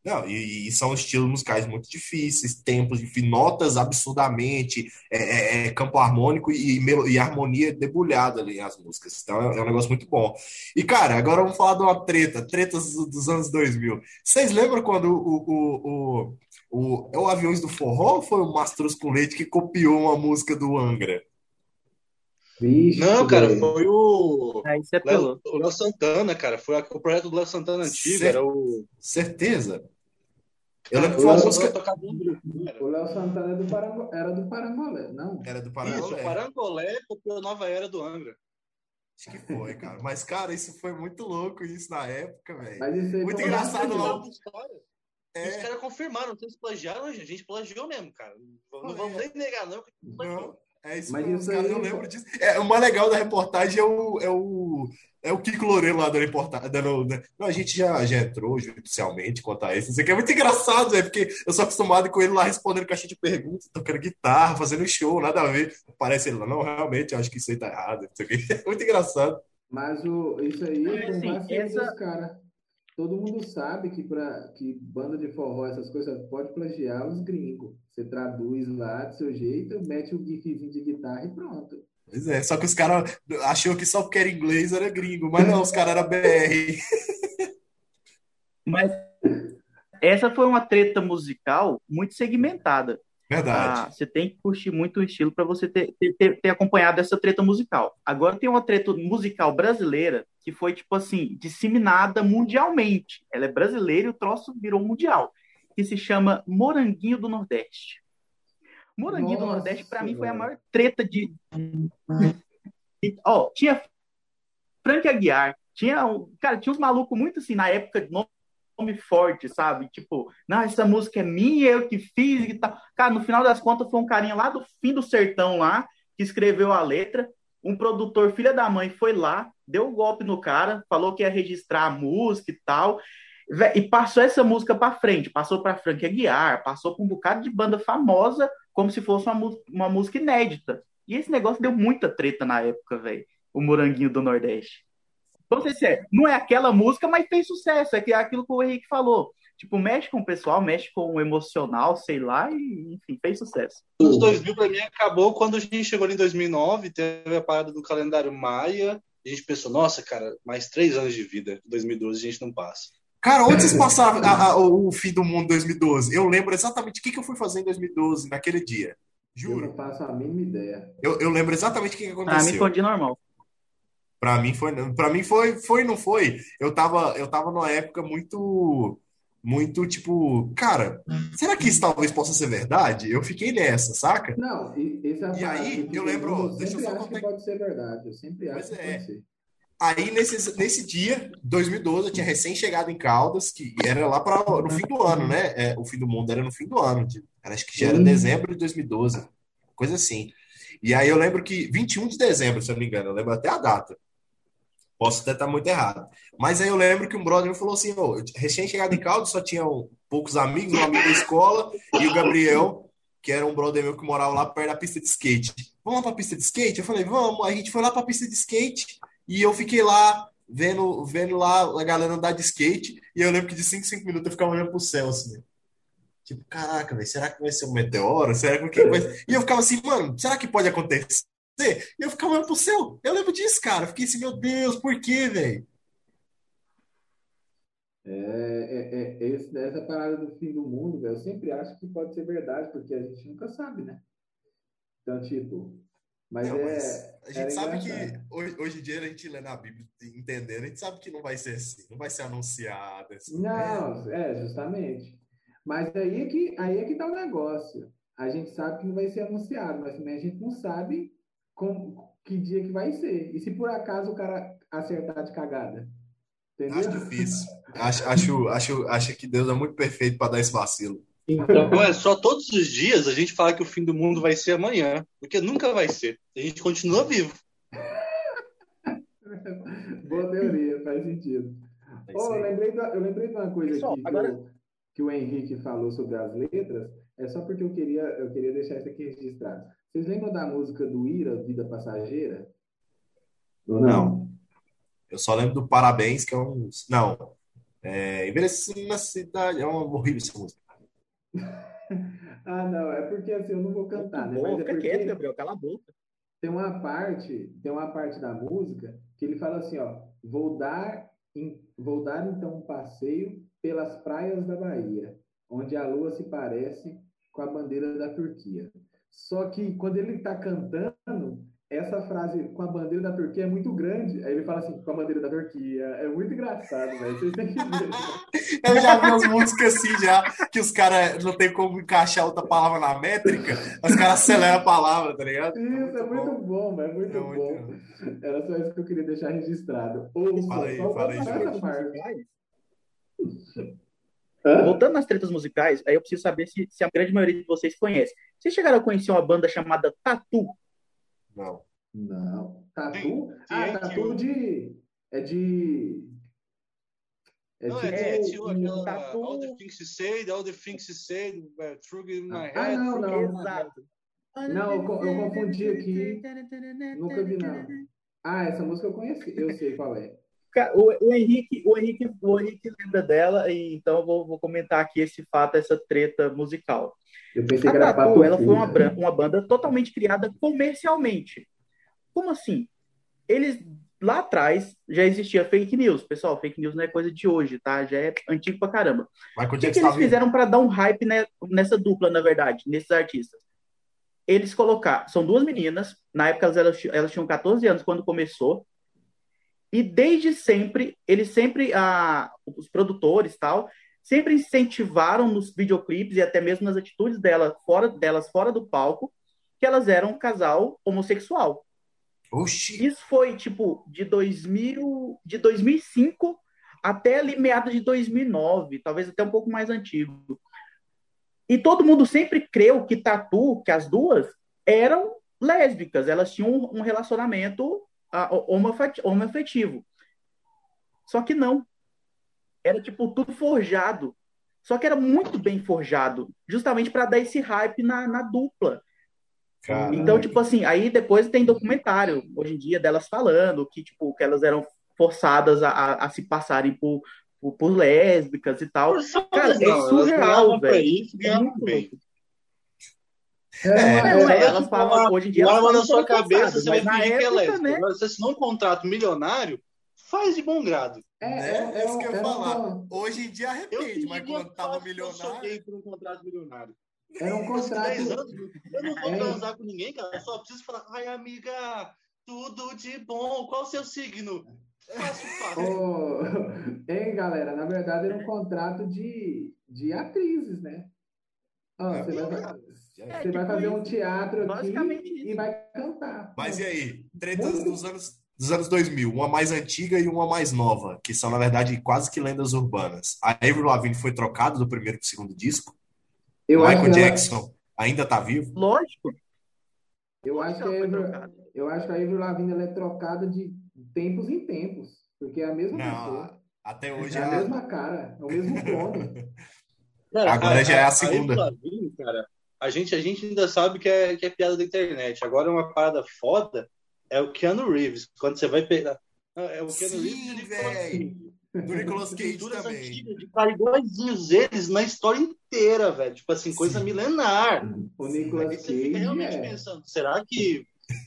Não, e, e são estilos musicais muito difíceis, tempos notas absurdamente, é, é, é, campo harmônico e, melo- e harmonia debulhada ali nas músicas. Então é, é um negócio muito bom. E, cara, agora vamos falar de uma treta, tretas do- dos anos 2000. Vocês lembram quando o, o, o, o, é o Aviões do Forró ou foi o Mastruz com Leite que copiou uma música do Angra? Vixe, Não, cara, velho. foi o Aí você Léo, apelou. o Léo Santana, cara. Foi a- o projeto do Léo Santana antigo. Era o. Certeza? Eu lembro que o foi uma Léo música. tocava era. O Léo Santana é do Parango- era do Parangolé, não? Era do Isso, Parangolé. o Parangolé copiou a nova era do Angra. Acho que foi, cara. Mas, cara, isso foi muito louco, isso na época, velho. Mas isso aí Muito foi engraçado, não. Caras- É. Os caras confirmaram, vocês plagiaram, a gente plagiou mesmo, cara. Não, não vamos é. nem negar, não, que a gente plagiou. Não, é isso Mas isso os caras, aí- eu lembro disso. É, o mais legal da reportagem é o, é o, é o Kiko Loureiro lá da reportagem. Dando, né? Não, a gente já, já entrou judicialmente quanto a isso. Isso aqui é muito engraçado, é porque eu sou acostumado com ele lá respondendo caixa de perguntas, tocando guitarra, fazendo show, nada a ver. Parece ele lá, não, realmente, acho que isso aí tá errado. Isso aqui. É muito engraçado. Mas o, isso aí um assim, essa- dos caras. Todo mundo sabe que, pra, que banda de forró, essas coisas, pode plagiar os gringos. Você traduz lá do seu jeito, mete o gifzinho de guitarra e pronto. Pois é, só que os caras achou que só porque era inglês era gringo, mas não, os caras eram BR. Mas essa foi uma treta musical muito segmentada. Verdade. Ah, você tem que curtir muito o estilo para você ter, ter- ter, acompanhado essa treta musical. Agora tem uma treta musical brasileira que foi, tipo assim, disseminada mundialmente. Ela é brasileira e o troço virou mundial. Que se chama Moranguinho do Nordeste. Moranguinho do Nossa, Nordeste, para mim, foi a maior treta de. Ó, tinha Frank Aguiar, tinha, um- cara, tinha uns malucos muito assim, na época de nome forte, sabe? Tipo, não, essa música é minha, eu que fiz e tal. Cara, no final das contas, foi um carinha lá do fim do sertão lá, que escreveu a letra. Um produtor, filha da mãe, foi lá, deu um golpe no cara, falou que ia registrar a música e tal. E passou essa música pra frente, passou pra Frank Aguiar, passou pra um bocado de banda famosa, como se fosse uma, uma música inédita. E esse negócio deu muita treta na época, velho. O Moranguinho do Nordeste. Vamos ser sérios, não é aquela música, mas fez sucesso. É que- é aquilo que o Henrique falou. Tipo, mexe com o pessoal, mexe com o emocional, sei lá, e enfim, fez sucesso. Os 2000 pra mim acabou quando a gente chegou em 2009, teve a parada do calendário Maia, e a gente pensou, nossa, cara, mais três anos de vida. 2012 a gente não passa. Cara, onde vocês passaram a- a- o fim do mundo 2012? Eu lembro exatamente o que, que eu fui fazer em 2012, naquele dia. Eu não Juro. faço a mínima ideia. Eu, eu lembro exatamente o que, que aconteceu. foi um dia normal. Pra mim foi, para mim foi, foi, não foi. Eu tava, eu tava numa época muito, muito tipo, cara, será que isso talvez possa ser verdade? Eu fiquei nessa, saca? Não, e- esse é E aí, eu lembro, mundo deixa eu só acha contar- que pode ser verdade. Eu sempre Pois acho que é. pode ser. Aí nesse, nesse dia, 2012, eu tinha recém chegado em Caldas, que era lá para no fim do ano, né? É, o fim do mundo era no fim do ano, era- acho que já era Hum. dezembro de 2012, coisa assim. E aí eu lembro que 21 de dezembro, se eu não me engano, eu lembro até a data. Posso até estar muito errado. Mas aí eu lembro que um brother me falou assim: ô, eu recém chegado em Caldas, só tinham poucos amigos, um amigo da escola e o Gabriel, que era um brother meu que morava lá perto da pista de skate. Vamos lá pra pista de skate? Eu falei, vamos. A gente foi lá pra pista de skate e eu fiquei lá vendo, vendo lá a galera andar de skate. E eu lembro que de 5 em 5 minutos eu ficava olhando pro céu assim. Tipo, caraca, velho, será que vai ser um meteoro? Será que vai... E eu ficava assim, mano, será que pode acontecer? E eu ficava olhando pro céu. Eu lembro disso, cara. Eu fiquei assim, meu Deus, por quê, velho? É, é, é, esse- essa parada do fim do mundo, velho, eu sempre acho que pode ser verdade, porque a gente nunca sabe, né? Então, tipo, mas Não, é, mas a gente sabe que engraçado. hoje, hoje em dia a gente lê na Bíblia entendendo, a gente sabe que não vai ser assim, não vai ser anunciado. Assim. Não, é, justamente. Mas aí é que, aí é que tá o negócio. A gente sabe que não vai ser anunciado, mas também a gente não sabe com, que dia que vai ser. E se por acaso o cara acertar de cagada? Entendeu? Acho difícil. Acho, acho, acho, acho que Deus é muito perfeito para dar esse vacilo. Então é só todos os dias a gente falar que o fim do mundo vai ser amanhã, porque nunca vai ser. A gente continua vivo. Boa teoria, faz sentido. É Oh, eu, lembrei de, eu lembrei de uma coisa Pessoal, aqui que, agora- o, que o Henrique falou sobre as letras. É só porque eu queria, eu queria deixar isso aqui registrado. Vocês lembram da música do Ira, Vida Passageira? Ou Não. Eu só lembro do Parabéns, que é um. Não. É, Envelheci na cidade. É uma horrível essa música. Ah, não, é porque assim, eu não vou cantar, né? Boa, Mas é fica porque quieto, Gabriel, cala a boca. tem uma parte, tem uma parte da música que ele fala assim, ó, vou dar, em- vou dar então um passeio pelas praias da Bahia, onde a lua se parece com a bandeira da Turquia. Só que quando ele está cantando, essa frase com a bandeira da Turquia é muito grande. Aí ele fala assim, com a bandeira da Turquia. É muito engraçado, velho. Vocês têm que ver. Eu já vi umas músicas assim já, que os caras não tem como encaixar outra palavra na métrica, os caras aceleram a palavra, tá ligado? Isso, é muito bom, velho. É muito É bom. muito- Era só isso que eu queria deixar registrado. Ouça, Fala aí, só fala aí, essa parte. Hã? Voltando nas tretas musicais, aí eu preciso saber se, se a grande maioria de vocês conhece. Vocês chegaram a conhecer uma banda chamada Tatu? Não. Não. Tatu? Sim, ah, sim, tatu sim. de. É de. É Não, tipo. é, é, tipo um aquela tatu- All the things you said, all the things you said, uh, true in my Ah, head. não, não. Exato. Não, eu eu confundi aqui. Nunca vi, não. Ah, essa música eu conheci. Eu sei qual é. O, o Henrique, o, Henrique, o Henrique lembra dela, e então eu vou, vou comentar aqui esse fato, essa treta musical. Eu pensei A que era Tatu, ela foi uma, uma banda totalmente criada comercialmente. Como assim? Eles, lá atrás, já existia fake news. Pessoal, fake news não é coisa de hoje, tá? Já é antigo pra caramba. Michael O que, que eles fizeram para dar um hype né, nessa dupla, na verdade, nesses artistas? Eles colocaram. São duas meninas, na época elas, elas, elas tinham 14 anos quando começou, e desde sempre, eles sempre, ah, os produtores tal, sempre incentivaram nos videoclipes e até mesmo nas atitudes dela, fora, delas fora do palco, que elas eram um casal homossexual. Oxi. Isso foi, tipo, de 2000, de 2005 até ali meados de 2009, talvez até um pouco mais antigo. E todo mundo sempre creu que Tatu, que as duas, eram lésbicas, elas tinham um relacionamento homoafet- homoafetivo. Só que não. Era, tipo, tudo forjado. Só que era muito bem forjado, justamente para dar esse hype na, na dupla. Cara, Então, tipo assim, aí depois tem documentário, hoje em dia, delas falando que, tipo, que elas eram forçadas a, a, a se passarem por, por, por lésbicas e tal. Cara, é surreal, velho. isso, É muito bem. É, É, Não, é, elas falam, hoje em dia, arma na sua cabeça, você vai mas fingir que é lésbica. né? Agora, Você assinou um contrato milionário, faz de bom grado. é, né? é, é, Isso que eu ia é falar. Hoje em dia arrepende, mas quando tava que eu milionário. gay por um contrato milionário. Era um Depois de 10 contrato. eu não vou É. transar com ninguém, cara. Eu só preciso falar, ai, amiga, tudo de bom. Qual o seu signo? Fácil, fácil. Ô, hein, galera? Na verdade, era um contrato de, de atrizes, né? Ó, É, você vai, é, é, você vai tipo fazer um isso. teatro aqui Basicamente e isso. vai cantar. Mas e aí? Tretas dos anos, dos anos 2000, uma mais antiga e uma mais nova, que são, na verdade, quase que lendas urbanas. A Avril Lavigne foi trocada do primeiro pro segundo disco. Eu acho Michael que ela- Jackson ainda tá vivo. Lógico. Eu acho que a Avril, eu acho que a Avril Lavigne ela é trocada de tempos em tempos, porque é a mesma Não, pessoa, até hoje é é a mesma cara, é o mesmo clone. Agora já é a segunda. Lavigne, cara, a gente, a gente ainda sabe que é, que é piada da internet. Agora, uma parada foda é o Keanu Reeves. Quando você vai pegar. É o Keanu Sim, Reeves velho. Do Nicolas Cage também. antigas de cara iguaizinhos eles na história inteira, velho. Tipo assim, coisa Sim. milenar. O Nicolas você fica Cage realmente é. pensando, será que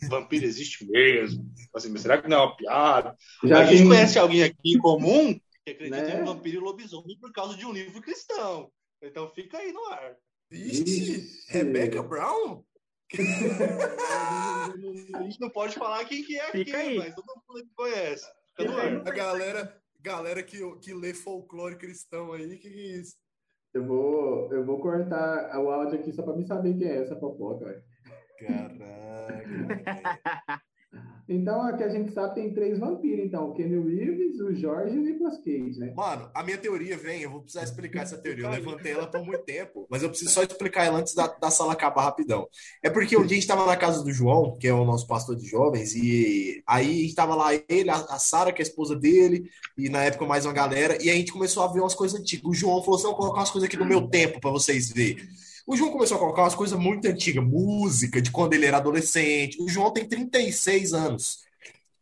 vampiro existe mesmo? Assim, mas será que não é uma piada? Já a gente tem- conhece alguém aqui em comum que acredita Né? em vampiro e lobisomem por causa de um livro cristão. Então fica aí no ar. Ixi. Rebecca Brown? A gente não pode falar quem que é aqui, Fica aí. mas todo mundo que conhece. Ar. A galera, galera que, que lê folclore cristão aí, que que é isso? Eu vou, eu vou cortar o áudio aqui só pra me saber quem é essa fofoca, velho. Caraca. Então, aqui a gente sabe tem três vampiros, então. O Kenny Reeves, o Jorge e o Nicolas Cage, né? Mano, a minha teoria vem, eu vou precisar explicar essa teoria. Eu levantei ela por muito tempo, mas eu preciso só explicar ela antes da, da sala acabar rapidão. É porque um dia a gente estava na casa do João, que é o nosso pastor de jovens, e aí a gente tava lá, ele, a, a Sara, que é a esposa dele, e na época mais uma galera, e a gente começou a ver umas coisas antigas. O João falou assim: eu vou colocar umas coisas aqui no meu tempo para vocês verem. O João começou a colocar umas coisas muito antigas, música de quando ele era adolescente. O João tem 36 anos.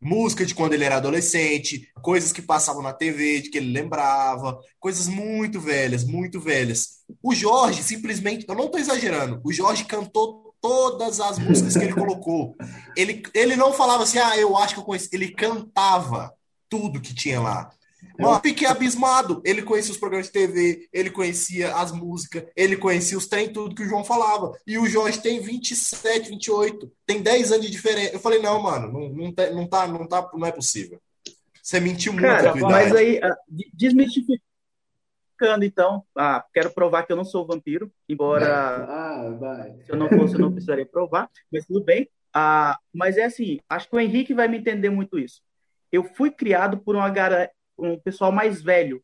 Música de quando ele era adolescente, coisas que passavam na TV, de que ele lembrava, coisas muito velhas, muito velhas. O Jorge simplesmente, eu não estou exagerando, o Jorge cantou todas as músicas que ele colocou. Ele, ele não falava assim, ah, eu acho que eu conheço. Ele cantava tudo que tinha lá. Eu fiquei abismado. Ele conhecia os programas de TV, ele conhecia as músicas, ele conhecia os trem, tudo que o João falava. E o Jorge tem 27, 28, tem 10 anos de diferença. Eu falei, não, mano, não, não, tá, não, tá, não, tá, não é possível. Você mentiu muito Cara, mas aí, ah, de- desmistificando, então, ah, quero provar que eu não sou vampiro, embora Ah, se eu não fosse, eu não precisaria provar, mas tudo bem. Ah, mas é assim, acho que o Henrique vai me entender muito isso. Eu fui criado por uma um pessoal mais velho.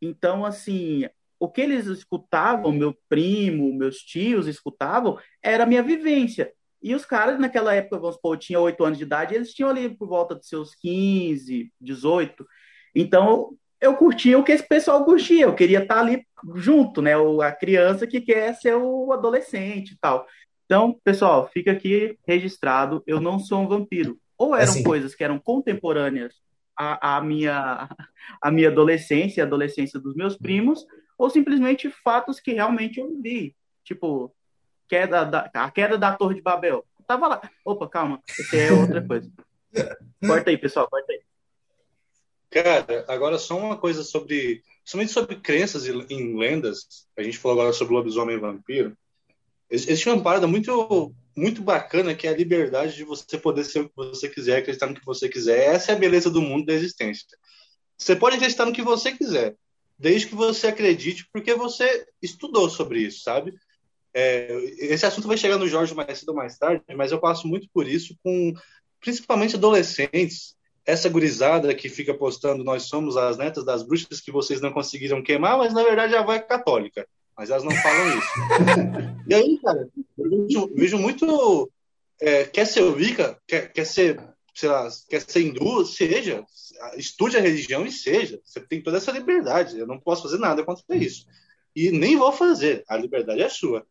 Então, assim, o que eles escutavam, meu primo, meus tios escutavam, era a minha vivência. E os caras, naquela época, vamos supor, eu tinha 8 anos de idade, eles tinham ali por volta de seus 15, 18. Então, eu curtia o que esse pessoal curtia. Eu queria estar ali junto, né? O- A criança que quer ser o adolescente e tal. Então, pessoal, fica aqui registrado, eu não sou um vampiro. Ou eram Assim. coisas que eram contemporâneas à, à minha, à minha adolescência, à adolescência dos meus primos, ou simplesmente fatos que realmente eu vi. Tipo, queda da, a queda da Torre de Babel. Tava lá. Opa, calma, isso é outra coisa. Corta aí, pessoal, corta aí. Cara, agora só uma coisa sobre. Somente sobre crenças em lendas. A gente falou agora sobre lobisomem e vampiro. Ex- Existe uma parada muito, muito bacana que é a liberdade de você poder ser o que você quiser, acreditar no que você quiser. Essa é a beleza do mundo da existência. Você pode acreditar no que você quiser, desde que você acredite, porque você estudou sobre isso, sabe? É, esse assunto vai chegar no Jorge mais cedo ou mais tarde, mas eu passo muito por isso com principalmente adolescentes essa gurizada que fica postando nós somos as netas das bruxas que vocês não conseguiram queimar, mas na verdade a avó é católica. Mas elas não falam isso. e aí, cara, eu vejo, vejo muito. é, quer ser Wicca, quer, quer ser, sei lá, quer ser hindu, seja. Estude a religião e seja. Você tem toda essa liberdade. Eu não posso fazer nada contra isso. E nem vou fazer. A liberdade é sua.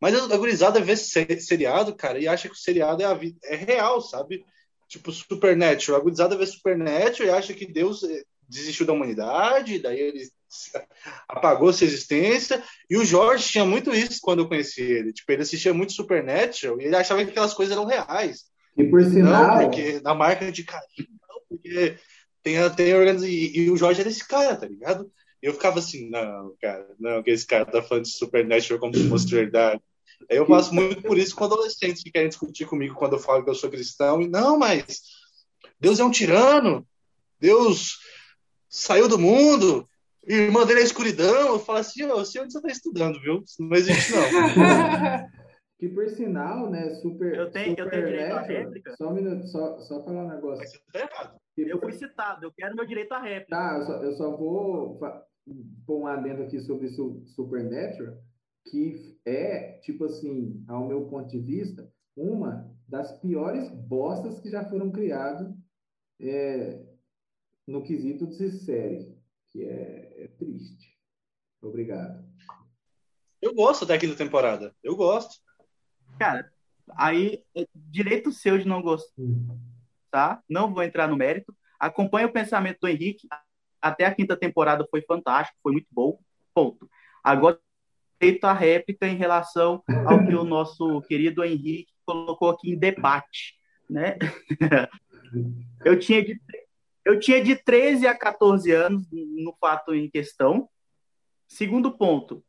Mas a gurizada vê se- seriado, cara, e acha que o seriado é, a vida, é real, sabe? Tipo, Supernatural. A gurizada vê Supernatural e acha que Deus eh, desistiu da humanidade, daí ele apagou sua existência. E o Jorge tinha muito isso quando eu conheci ele. Tipo, ele assistia muito Supernatural e ele achava que aquelas coisas eram reais. E por Não, sinal, porque na marca de carinho, não, porque tem, tem organização. E, e o Jorge era esse cara, tá ligado? E eu ficava assim, não, cara, não, que esse cara tá falando de Supernatural como se fosse verdade. Aí eu passo muito por isso com adolescentes que querem discutir comigo quando eu falo que eu sou cristão. E não, mas Deus é um tirano. Deus saiu do mundo. Irmã dele é escuridão. Eu falo assim, ô, sei onde você tá estudando, viu? Isso não existe, não. que por sinal, né, super. Eu tenho- eu tenho direito à réplica? Só um minuto, só, só falar um negócio. Mas você tá errado. Que Eu por- fui citado, eu quero meu direito à réplica. Tá, eu só, eu só vou pôr um adendo aqui sobre su Supernatural, que é, tipo assim, ao meu ponto de vista, uma das piores bostas que já foram criadas é, no quesito de série, que é, é triste. Obrigado. Eu gosto da quinta temporada. Eu gosto. Cara, aí, é direito seu de não gostar, tá? Não vou entrar no mérito. Acompanha o pensamento do Henrique. Até a quinta temporada foi fantástico, foi muito bom. Ponto. Agora, feito a réplica em relação ao que o nosso querido Henrique colocou aqui em debate, né? Eu tinha de, eu tinha de 13 a 14 anos no fato em questão. Segundo ponto,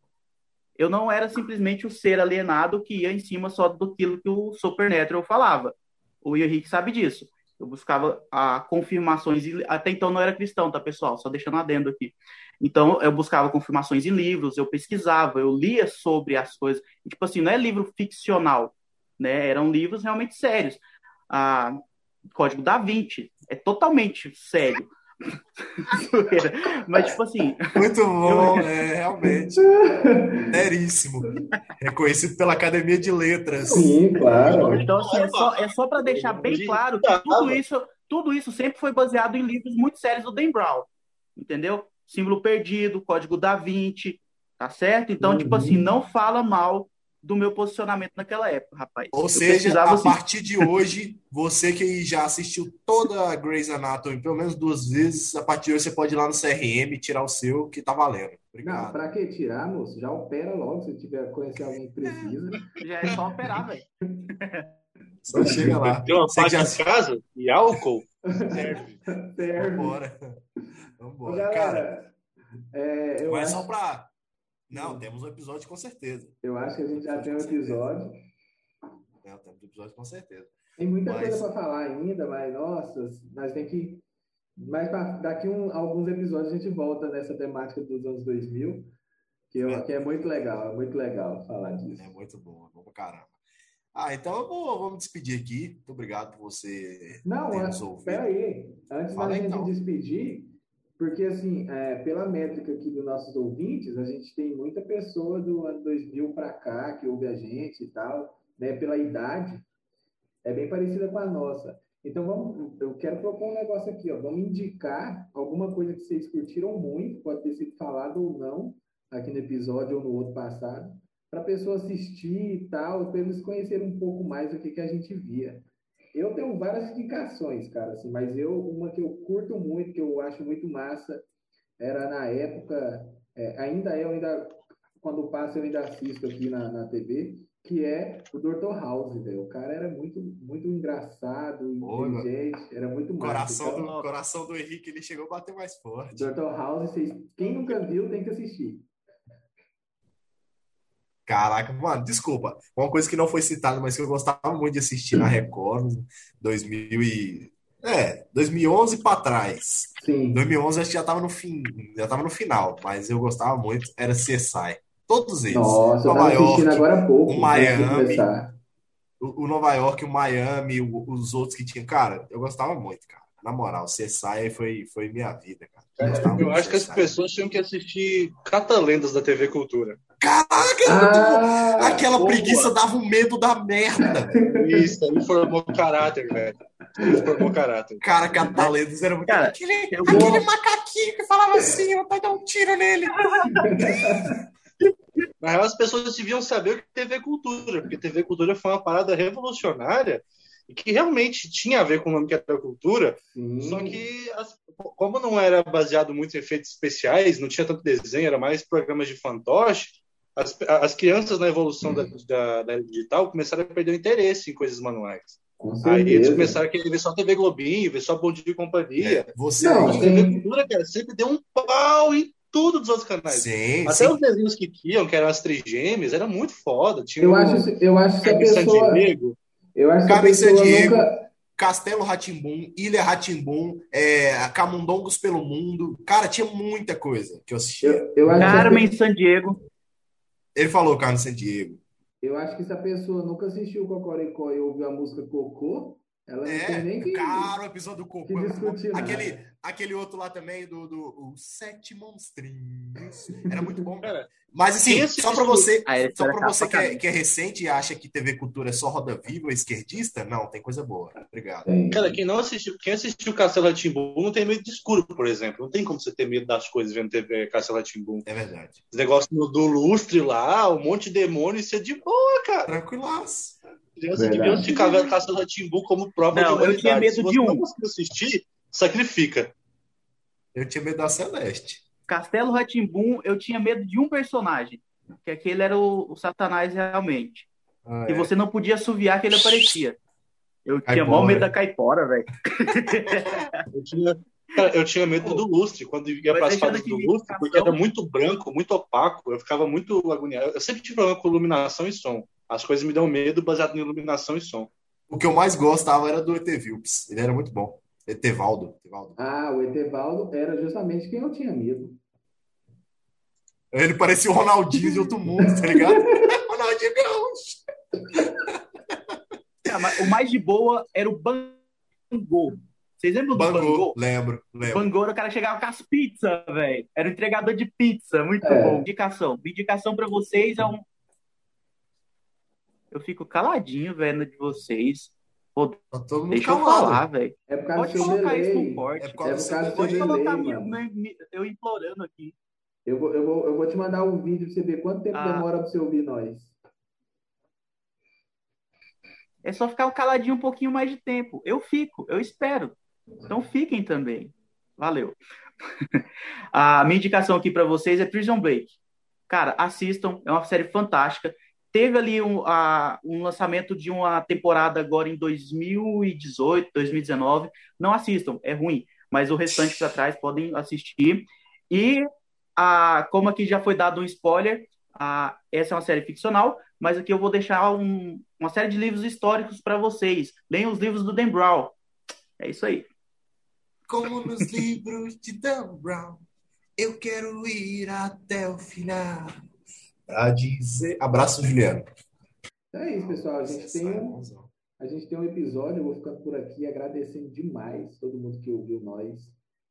eu não era simplesmente o ser alienado que ia em cima só do que o Supernatural falava. O Henrique sabe disso. Eu buscava a confirmações, até então não era cristão, tá, pessoal? Só deixando adendo aqui. Então, eu buscava confirmações em livros, eu pesquisava, eu lia sobre as coisas. E, tipo assim, não é livro ficcional, né? Eram livros realmente sérios. Ah, Código da Vinci é totalmente sério. Mas, tipo assim. Muito bom, eu... é, realmente. Seríssimo. Reconhecido pela Academia de Letras. Sim, claro. Então, assim, é só, é só para deixar bem claro que tudo isso, tudo isso sempre foi baseado em livros muito sérios do Dan Brown. Entendeu? Símbolo Perdido, Código da Vinci, tá certo? Então, uhum. tipo assim, não fala mal do meu posicionamento naquela época, rapaz. Ou eu seja, a assim... partir de hoje, você que já assistiu toda a Grey's Anatomy pelo menos duas vezes, a partir de hoje você pode ir lá no CRM e tirar o seu, que tá valendo. Obrigado. Não, pra que tirar, moço? Já opera logo, se tiver conhecer alguém que precisa. Já é só operar, velho. Só chega lá. Tem uma parte já... de casa e álcool serve. serve. Vambora. Vambora. Galera, Cara, é, eu não é acho... só pra não, temos um episódio com certeza. Eu acho que a gente já tem um episódio. É, temos um episódio com certeza. Tem muita mas... coisa para falar ainda, mas nossa, nós tem que. Mas pra, daqui um, alguns episódios a gente volta nessa temática dos anos 2000, que, eu, é. que é muito legal, é muito legal falar disso. É muito bom, é bom pra caramba. Ah, então eu vou, vou me despedir aqui. Muito obrigado por você Não, nos ouvido. Peraí, antes Fala da gente então. despedir, porque, assim, é, pela métrica aqui dos nossos ouvintes, a gente tem muita pessoa do ano 2000 para cá que ouve a gente e tal, né? Pela idade, é bem parecida com a nossa. Então, vamos, eu quero propor um negócio aqui, ó. Vamos indicar alguma coisa que vocês curtiram muito, pode ter sido falado ou não, aqui no episódio ou no outro passado, para a pessoa assistir e tal, para eles conhecerem um pouco mais do que, que a gente via. Eu tenho várias indicações, cara, assim, mas eu uma que eu curto muito, que eu acho muito massa, era na época, é, ainda é, eu ainda quando passa eu ainda assisto aqui na, na TV, que é o Dr. House, velho. O cara era muito, muito engraçado, inteligente, era muito massa. Coração, então, do, coração do Henrique, ele chegou a bater mais forte. Dr. House, vocês, quem nunca viu tem que assistir. Caraca, mano, desculpa. Uma coisa que não foi citada, mas que eu gostava muito de assistir na Record, 2000 e... É, 2011 para trás. Sim. 2011 acho que já tava no fim, já tava no final, mas eu gostava muito, era CSI. Todos eles. Nossa, Nova eu York, agora há pouco, o Miami, o, o, Nova York, o Miami, o, os outros que tinham, cara, eu gostava muito, cara. Na moral, CSI foi, foi minha vida, cara. Eu, eu acho que as pessoas tinham que assistir Catalendas da TV Cultura. Caraca, ah, aquela boa. preguiça dava um medo da merda. Isso, ele formou caráter, velho. Ele formou caráter. Cara, Catalendas era muito. Cara, aquele, aquele vou... macaquinho que falava assim, eu vou dar um tiro nele. Na real, as pessoas deviam saber o que é TV Cultura, porque TV Cultura foi uma parada revolucionária e que realmente tinha a ver com o nome que era cultura, Sim. só que as, como não era baseado muito em efeitos especiais, não tinha tanto desenho, era mais programas de fantoche, as, as crianças na evolução da, da, da digital começaram a perder o interesse em coisas manuais. Aí eles começaram a querer ver só TV Globinho, ver só Bom Dia e Companhia. É, você não, a TV Cultura, cara, sempre deu um pau em tudo dos outros canais. Sim, Até sim. os desenhos que tinham, que eram as trigêmeas, era muito foda. Tinha eu, acho, eu acho que a pessoa... Eu acho que a pessoa Diego, nunca... Castelo Ratimbum, Ilha Ratimbum, é, Camundongos pelo Mundo. Cara, tinha muita coisa que eu assistia. Eu, eu acho Carmen que... San Diego. Ele falou Carmen San Diego. Eu acho que se a pessoa nunca assistiu Cocoricó e ouviu a música Cocô, Ela não É, tem nem que, cara, o episódio do Cocô. é nada. Aquele, aquele outro lá também, do, do os Sete Monstrinhos. Era muito bom. Cara, Mas assim, só pra você, Ah, só pra você que é, que é recente e acha que TV Cultura é só roda viva, esquerdista, não, tem coisa boa. Obrigado. Cara, quem não assistiu, quem assistiu Castelo Timbu não tem medo de escuro, por exemplo. Não tem como você ter medo das coisas vendo TV Castelo Timbu. É verdade. Os negócios do, do lustre lá, um monte de demônio, isso é de boa, cara. Tranquilaço. Criança Verdade. devia ficar vendo Castelo Timbu como prova Não, de eu humanidade. tinha medo Se você de um. não conseguir assistir, sacrifica. Eu tinha medo da Celeste. Castelo Ratimbum, eu tinha medo de um personagem, que aquele era o, o Satanás realmente. Ah, E é. você não podia assoviar que ele aparecia. Eu tinha Caipora. mó medo da caipora, velho. Eu tinha, cara, eu tinha medo do lustre, quando ia para as aqui do de lustre, porque era muito branco, muito opaco, eu ficava muito agoniado. Eu sempre tive problema com iluminação e som. As coisas me dão medo baseado em iluminação e som. O que eu mais gostava era do ET Vilps. Ele era muito bom. Etevaldo. Etevaldo. Ah, o Etevaldo era justamente quem eu tinha medo. Ele parecia o Ronaldinho de outro mundo, tá ligado? Ronaldinho Gaúcho. Mas o mais de boa era o Bangô. Vocês lembram do Bangô. Bangô? Lembro, O lembro. Bangô era o cara que chegava com as pizzas, velho. Era o entregador de pizza. Muito É. bom. Indicação. Minha Indicação pra vocês é um. Eu fico caladinho vendo de vocês. Pô, Tá deixa eu calado. falar, velho. É por causa Pode colocar isso no corte. É por É causa do Pode colocar minha- minha- eu implorando aqui. Eu vou, eu, vou, eu vou te mandar um vídeo pra você ver quanto tempo Ah. demora pra você ouvir nós. É só ficar caladinho um pouquinho mais de tempo. Eu fico, eu espero. Então fiquem também. Valeu. A minha indicação aqui para vocês é Prison Break. Cara, assistam, é uma série fantástica. Teve ali um, a- um lançamento de uma temporada agora em 2018, 2019. Não assistam, é ruim, mas o restante para trás podem assistir. E a, como aqui já foi dado um spoiler, a, essa é uma série ficcional, mas aqui eu vou deixar um- uma série de livros históricos para vocês. Leiam os livros do Dan Brown. É isso aí. Como nos livros de Dan Brown, eu quero ir até o final. A dizer. Abraço, Juliano. Então é isso, pessoal. A gente tem um, a gente tem um episódio, eu vou ficando por aqui agradecendo demais todo mundo que ouviu nós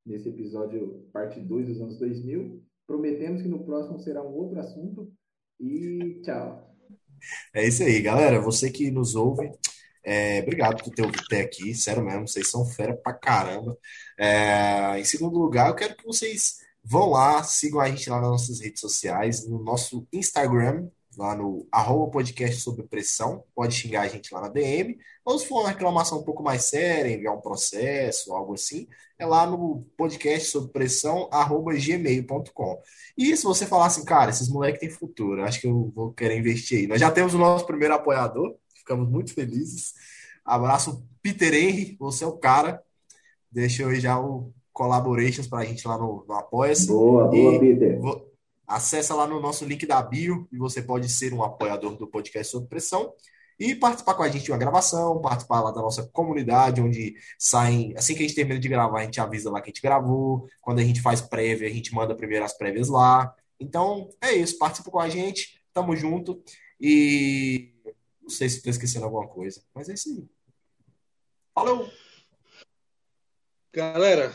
nesse episódio, parte 2 dos anos 2000. Prometemos que no próximo será um outro assunto. E tchau. É isso aí, galera. Você que nos ouve, é, obrigado por ter ouvido até aqui. Sério mesmo, vocês são fera pra caramba. É, em segundo lugar, eu quero que vocês vão lá, sigam a gente lá nas nossas redes sociais, no nosso Instagram, lá no arroba podcast sob pressão. Pode xingar a gente lá na DM. Ou se for uma reclamação um pouco mais séria, enviar um processo, algo assim, é lá no podcast sob pressão, arroba gmail.com. E se você falar assim, cara, esses moleques têm futuro, acho que eu vou querer investir aí. Nós já temos o nosso primeiro apoiador, ficamos muito felizes. Abraço, Peter Henry, você é o cara. Deixa eu já o collaborations pra gente lá no, no Apoia-se. Boa, boa, E Peter. vo- acessa lá no nosso link da bio e você pode ser um apoiador do podcast Sob Pressão e participar com a gente de uma gravação, participar lá da nossa comunidade, onde saem, assim que a gente termina de gravar, a gente avisa lá que a gente gravou, quando a gente faz prévia, a gente manda primeiro as prévias lá. Então, é isso, participa com a gente, tamo junto e não sei se estou esquecendo alguma coisa, mas é isso aí. Falou! Galera,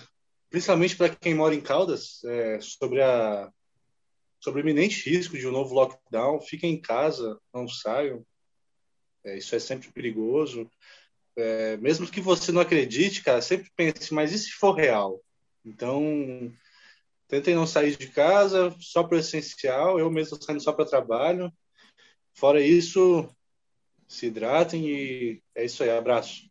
principalmente para quem mora em Caldas, é, sobre a sobre o iminente risco de um novo lockdown, fiquem em casa, não saiam. É, isso é sempre perigoso. É, mesmo que você não acredite, cara, sempre pense, mas e se for real? Então, tentem não sair de casa só para essencial. Eu mesmo saindo só para trabalho. Fora isso, se hidratem e é isso aí. Abraço.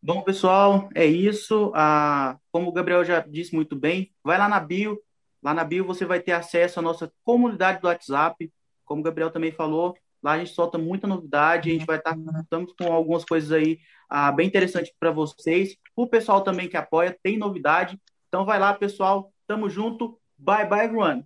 Bom, pessoal, é isso. Ah, como o Gabriel já disse muito bem, vai lá na bio. Lá na bio você vai ter acesso à nossa comunidade do WhatsApp. Como o Gabriel também falou, lá a gente solta muita novidade. A gente vai estar estamos com algumas coisas aí ah, bem interessantes para vocês. O pessoal também que apoia tem novidade. Então vai lá, pessoal. Tamo junto. Bye, bye, everyone.